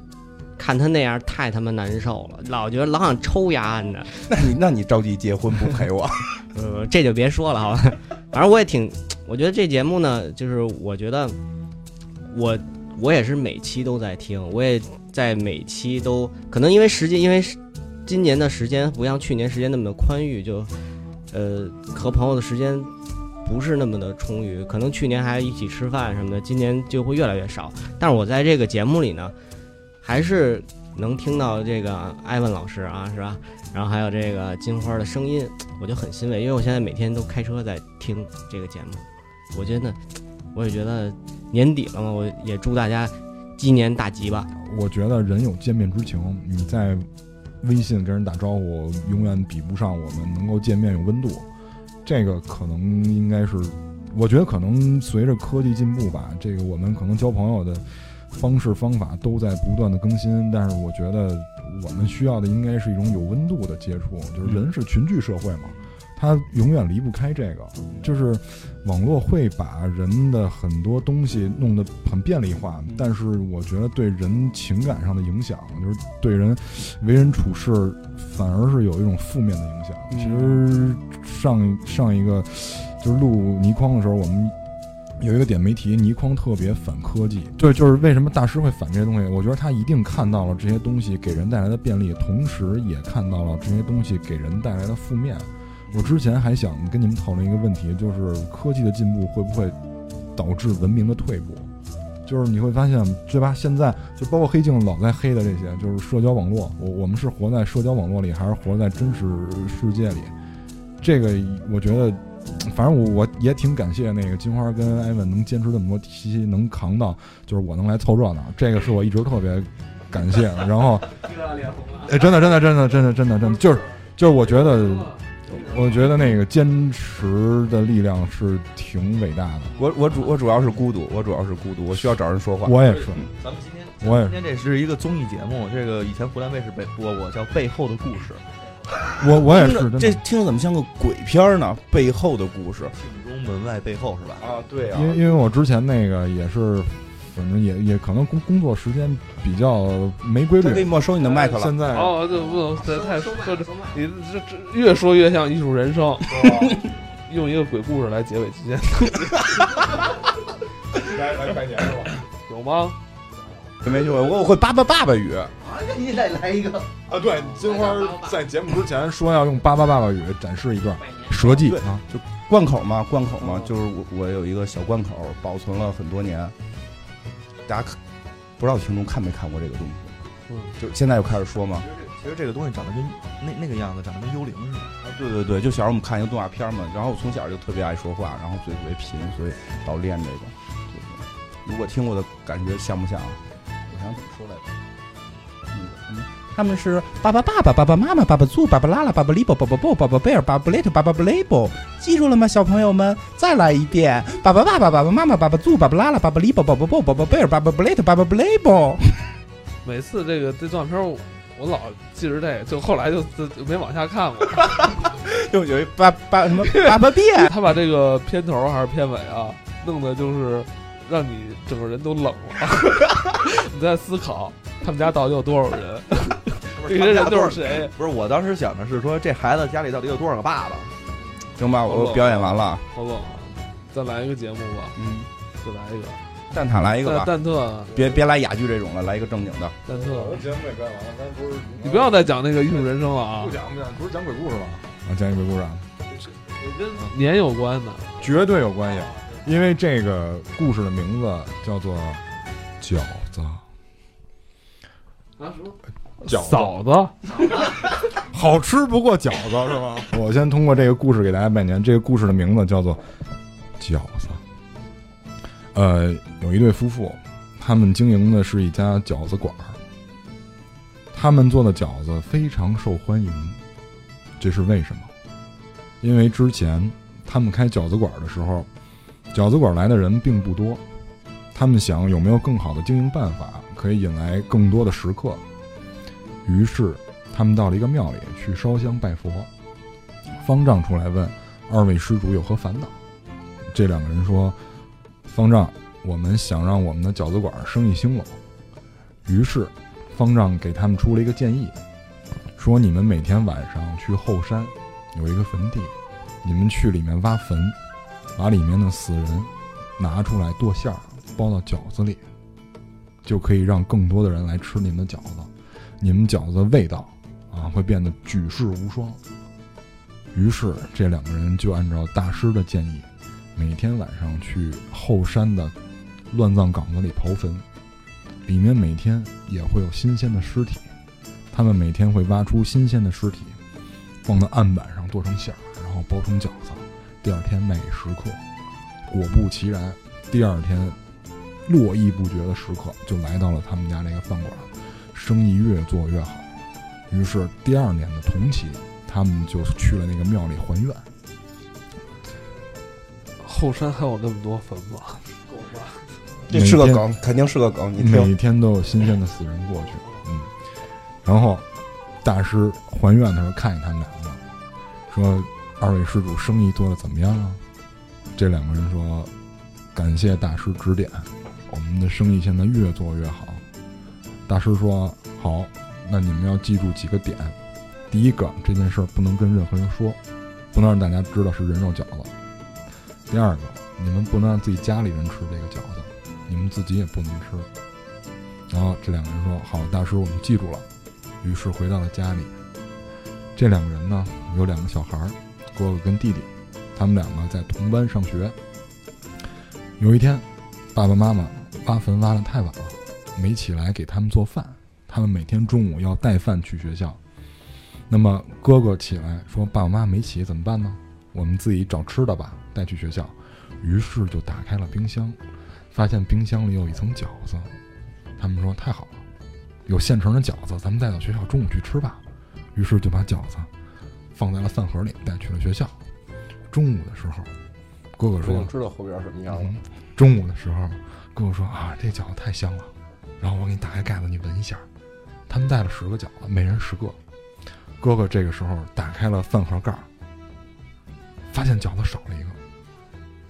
看他那样太他妈难受了，老觉得老想抽牙呢。那你那你着急结婚不陪我？呃，这就别说了，好吧。反正我也挺，我觉得这节目呢，就是我觉得我我也是每期都在听，我也在每期都可能因为时间，因为今年的时间不像去年时间那么的宽裕，就呃和朋友的时间不是那么的充裕，可能去年还一起吃饭什么的，今年就会越来越少。但是我在这个节目里呢，还是能听到这个艾文老师啊，是吧？然后还有这个金花的声音，我就很欣慰，因为我现在每天都开车在听这个节目，我觉得，我也觉得年底了嘛，我也祝大家鸡年大吉吧。我觉得人有见面之情，你在微信跟人打招呼，永远比不上我们能够见面有温度。这个可能应该是，我觉得可能随着科技进步吧，这个我们可能交朋友的方式方法都在不断的更新，但是我觉得我们需要的应该是一种有温度的接触，就是人是群居社会嘛。它永远离不开这个，就是网络会把人的很多东西弄得很便利化，但是我觉得对人情感上的影响，就是对人为人处事反而是有一种负面的影响。其实上上一个就是录倪匡的时候，我们有一个点没提，倪匡特别反科技，对，就是为什么大师会反这些东西？我觉得他一定看到了这些东西给人带来的便利，同时也看到了这些东西给人带来的负面。我之前还想跟你们讨论一个问题，就是科技的进步会不会导致文明的退步？就是你会发现，对吧？现在就包括黑镜老在黑的这些，就是社交网络，我我们是活在社交网络里，还是活在真实世界里？这个我觉得，反正我我也挺感谢那个金花跟艾文能坚持这么多期，能扛到，就是我能来凑热闹，这个是我一直特别感谢的。然后，哎，真的真的真的真的真的真的，就是就是我觉得。我觉得那个坚持的力量是挺伟大的。我我主我主要是孤独，我主要是孤独，我需要找人说话。我也是。咱们今天，我也今天这是一个综艺节目，这个以前湖南卫视播播过，叫《背后的故事》。我我也是，这听着怎么像个鬼片呢？背后的故事，镜中门外背后是吧？啊，对啊。因为因为我之前那个也是。反正也也可能工工作时间比较没规律，可以没收你的麦克了。现在哦，这不能这太说这，你这这越说越像艺术人生，用一个鬼故事来结尾今天。来来拜年是吧？有吗？没有，我我会叭叭爸爸语。你再来一个啊！对，金花在节目之前说要用叭叭爸爸语展示一段蛇技啊，就贯口嘛，贯口嘛，就是我我有一个小贯口，保存了很多年。大家看，不知道听众看没看过这个东西？嗯，就现在又开始说吗。其实这个东西长得跟那那个样子，长得跟幽灵似的。啊，对对对，就小时候我们看一个动画片嘛，然后我从小就特别爱说话，然后嘴特别贫，所以老练这个。如果听过的感觉像不像？我想怎么说来着？他们是爸爸爸爸、爸爸妈妈、爸爸猪、爸爸拉拉、爸爸里波、爸爸布、爸爸贝尔、爸爸雷特、爸爸布雷波，记住了吗，小朋友们？再来一遍：爸爸爸爸、爸爸妈妈、爸爸猪、爸爸拉拉、爸爸里波、爸爸波、爸爸贝尔、爸爸布雷特、爸爸布雷波。每次这个这动画片儿，我老记着这个，就后来就就就没往下看过。就有一爸爸什么爸爸变，他把这个片头还是片尾啊，弄的就是让你整个人都冷了。你在思考 他们家到底有多少人，这些人都是谁？不是，我当时想的是说，这孩子家里到底有多少个爸爸？行吧，我表演完了，好冷啊！再来一个节目吧，嗯，再来一个。蛋挞来一个吧，蛋特，别别来哑剧这种了，来一个正经的。蛋特，节目也该完了，咱不是你不要再讲那个艺术人生了啊！不讲不讲，不是讲鬼故事吗？啊，讲一鬼故事啊，跟年有关的，绝对有关系，因为这个故事的名字叫做饺子。啊什么？饺嫂子，好吃不过饺子是吧？我先通过这个故事给大家拜年。这个故事的名字叫做饺子。呃，有一对夫妇，他们经营的是一家饺子馆儿。他们做的饺子非常受欢迎，这是为什么？因为之前他们开饺子馆的时候，饺子馆来的人并不多。他们想有没有更好的经营办法，可以引来更多的食客。于是他们到了一个庙里去烧香拜佛。方丈出来问二位施主有何烦恼？这两个人说。方丈，我们想让我们的饺子馆生意兴隆，于是方丈给他们出了一个建议，说你们每天晚上去后山有一个坟地，你们去里面挖坟，把里面的死人拿出来剁馅儿包到饺子里，就可以让更多的人来吃你们的饺子，你们饺子的味道啊会变得举世无双。于是这两个人就按照大师的建议。每天晚上去后山的乱葬岗子里刨坟，里面每天也会有新鲜的尸体。他们每天会挖出新鲜的尸体，放到案板上剁成馅儿，然后包成饺子。第二天卖给食客。果不其然，第二天络绎不绝的食客就来到了他们家那个饭馆，生意越做越好。于是第二年的同期，他们就去了那个庙里还愿。后山还有那么多坟吗？这是个梗，肯定是个梗。你每天都有新鲜的死人过去，嗯。然后大师还愿的时候看见他们两个，说：“二位施主生意做的怎么样啊？”这两个人说：“感谢大师指点，我们的生意现在越做越好。”大师说：“好，那你们要记住几个点。第一个，这件事儿不能跟任何人说，不能让大家知道是人肉饺子。”第二个，你们不能让自己家里人吃这个饺子，你们自己也不能吃。然后这两个人说：“好，大师，我们记住了。”于是回到了家里。这两个人呢，有两个小孩儿，哥哥跟弟弟，他们两个在同班上学。有一天，爸爸妈妈挖坟挖的太晚了，没起来给他们做饭。他们每天中午要带饭去学校。那么哥哥起来说：“爸爸妈妈没起，怎么办呢？我们自己找吃的吧。”带去学校，于是就打开了冰箱，发现冰箱里有一层饺子。他们说：“太好了，有现成的饺子，咱们带到学校中午去吃吧。”于是就把饺子放在了饭盒里，带去了学校。中午的时候，哥哥说：“知道后边什么样了。”中午的时候，哥哥说：“啊，这饺子太香了。”然后我给你打开盖子，你闻一下。他们带了十个饺子，每人十个。哥哥这个时候打开了饭盒盖儿，发现饺子少了一个。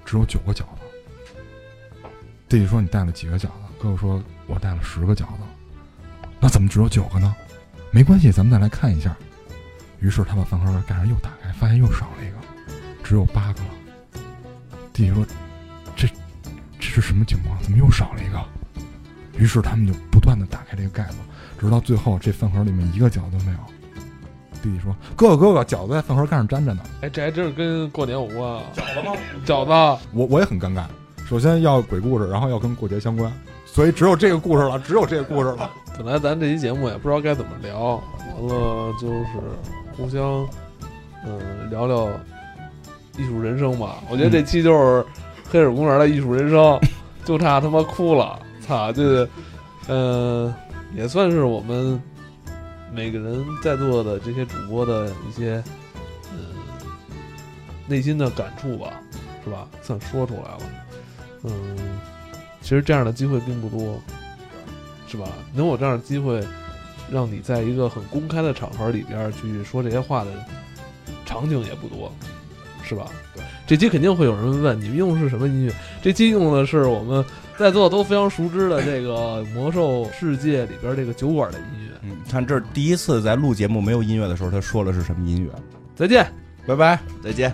只有九个饺子。弟弟说：“你带了几个饺子？”哥哥说：“我带了十个饺子。”那怎么只有九个呢？没关系，咱们再来看一下。于是他把饭盒盖上又打开，发现又少了一个，只有八个了。弟弟说：“是什么情况？怎么又少了一个？”于是他们就不断的打开这个盖子，直到最后这饭盒里面一个饺子都没有。弟弟说：“哥哥，哥哥，饺子在饭盒盖上粘着呢。”哎，这还真是跟过年有关啊！饺子吗？饺子，我我也很尴尬。首先要鬼故事，然后要跟过节相关，所以只有这个故事了，只有这个故事了。本来咱这期节目也不知道该怎么聊，完了就是互相嗯聊聊艺术人生吧。我觉得这期就是黑水公园的艺术人生，就差他妈哭了。操，这嗯也算是我们。每个人在座的这些主播的一些嗯内心的感触吧，是吧？算说出来了。嗯，其实这样的机会并不多，是吧？能有这样的机会，让你在一个很公开的场合里边去说这些话的场景也不多，是吧？对，这期肯定会有人问，你们用的是什么音乐？这期用的是我们在座都非常熟知的这个魔兽世界里边这个酒馆的音乐。嗯，看这是第一次在录节目没有音乐的时候，他说了是什么音乐？再见。拜拜。再见。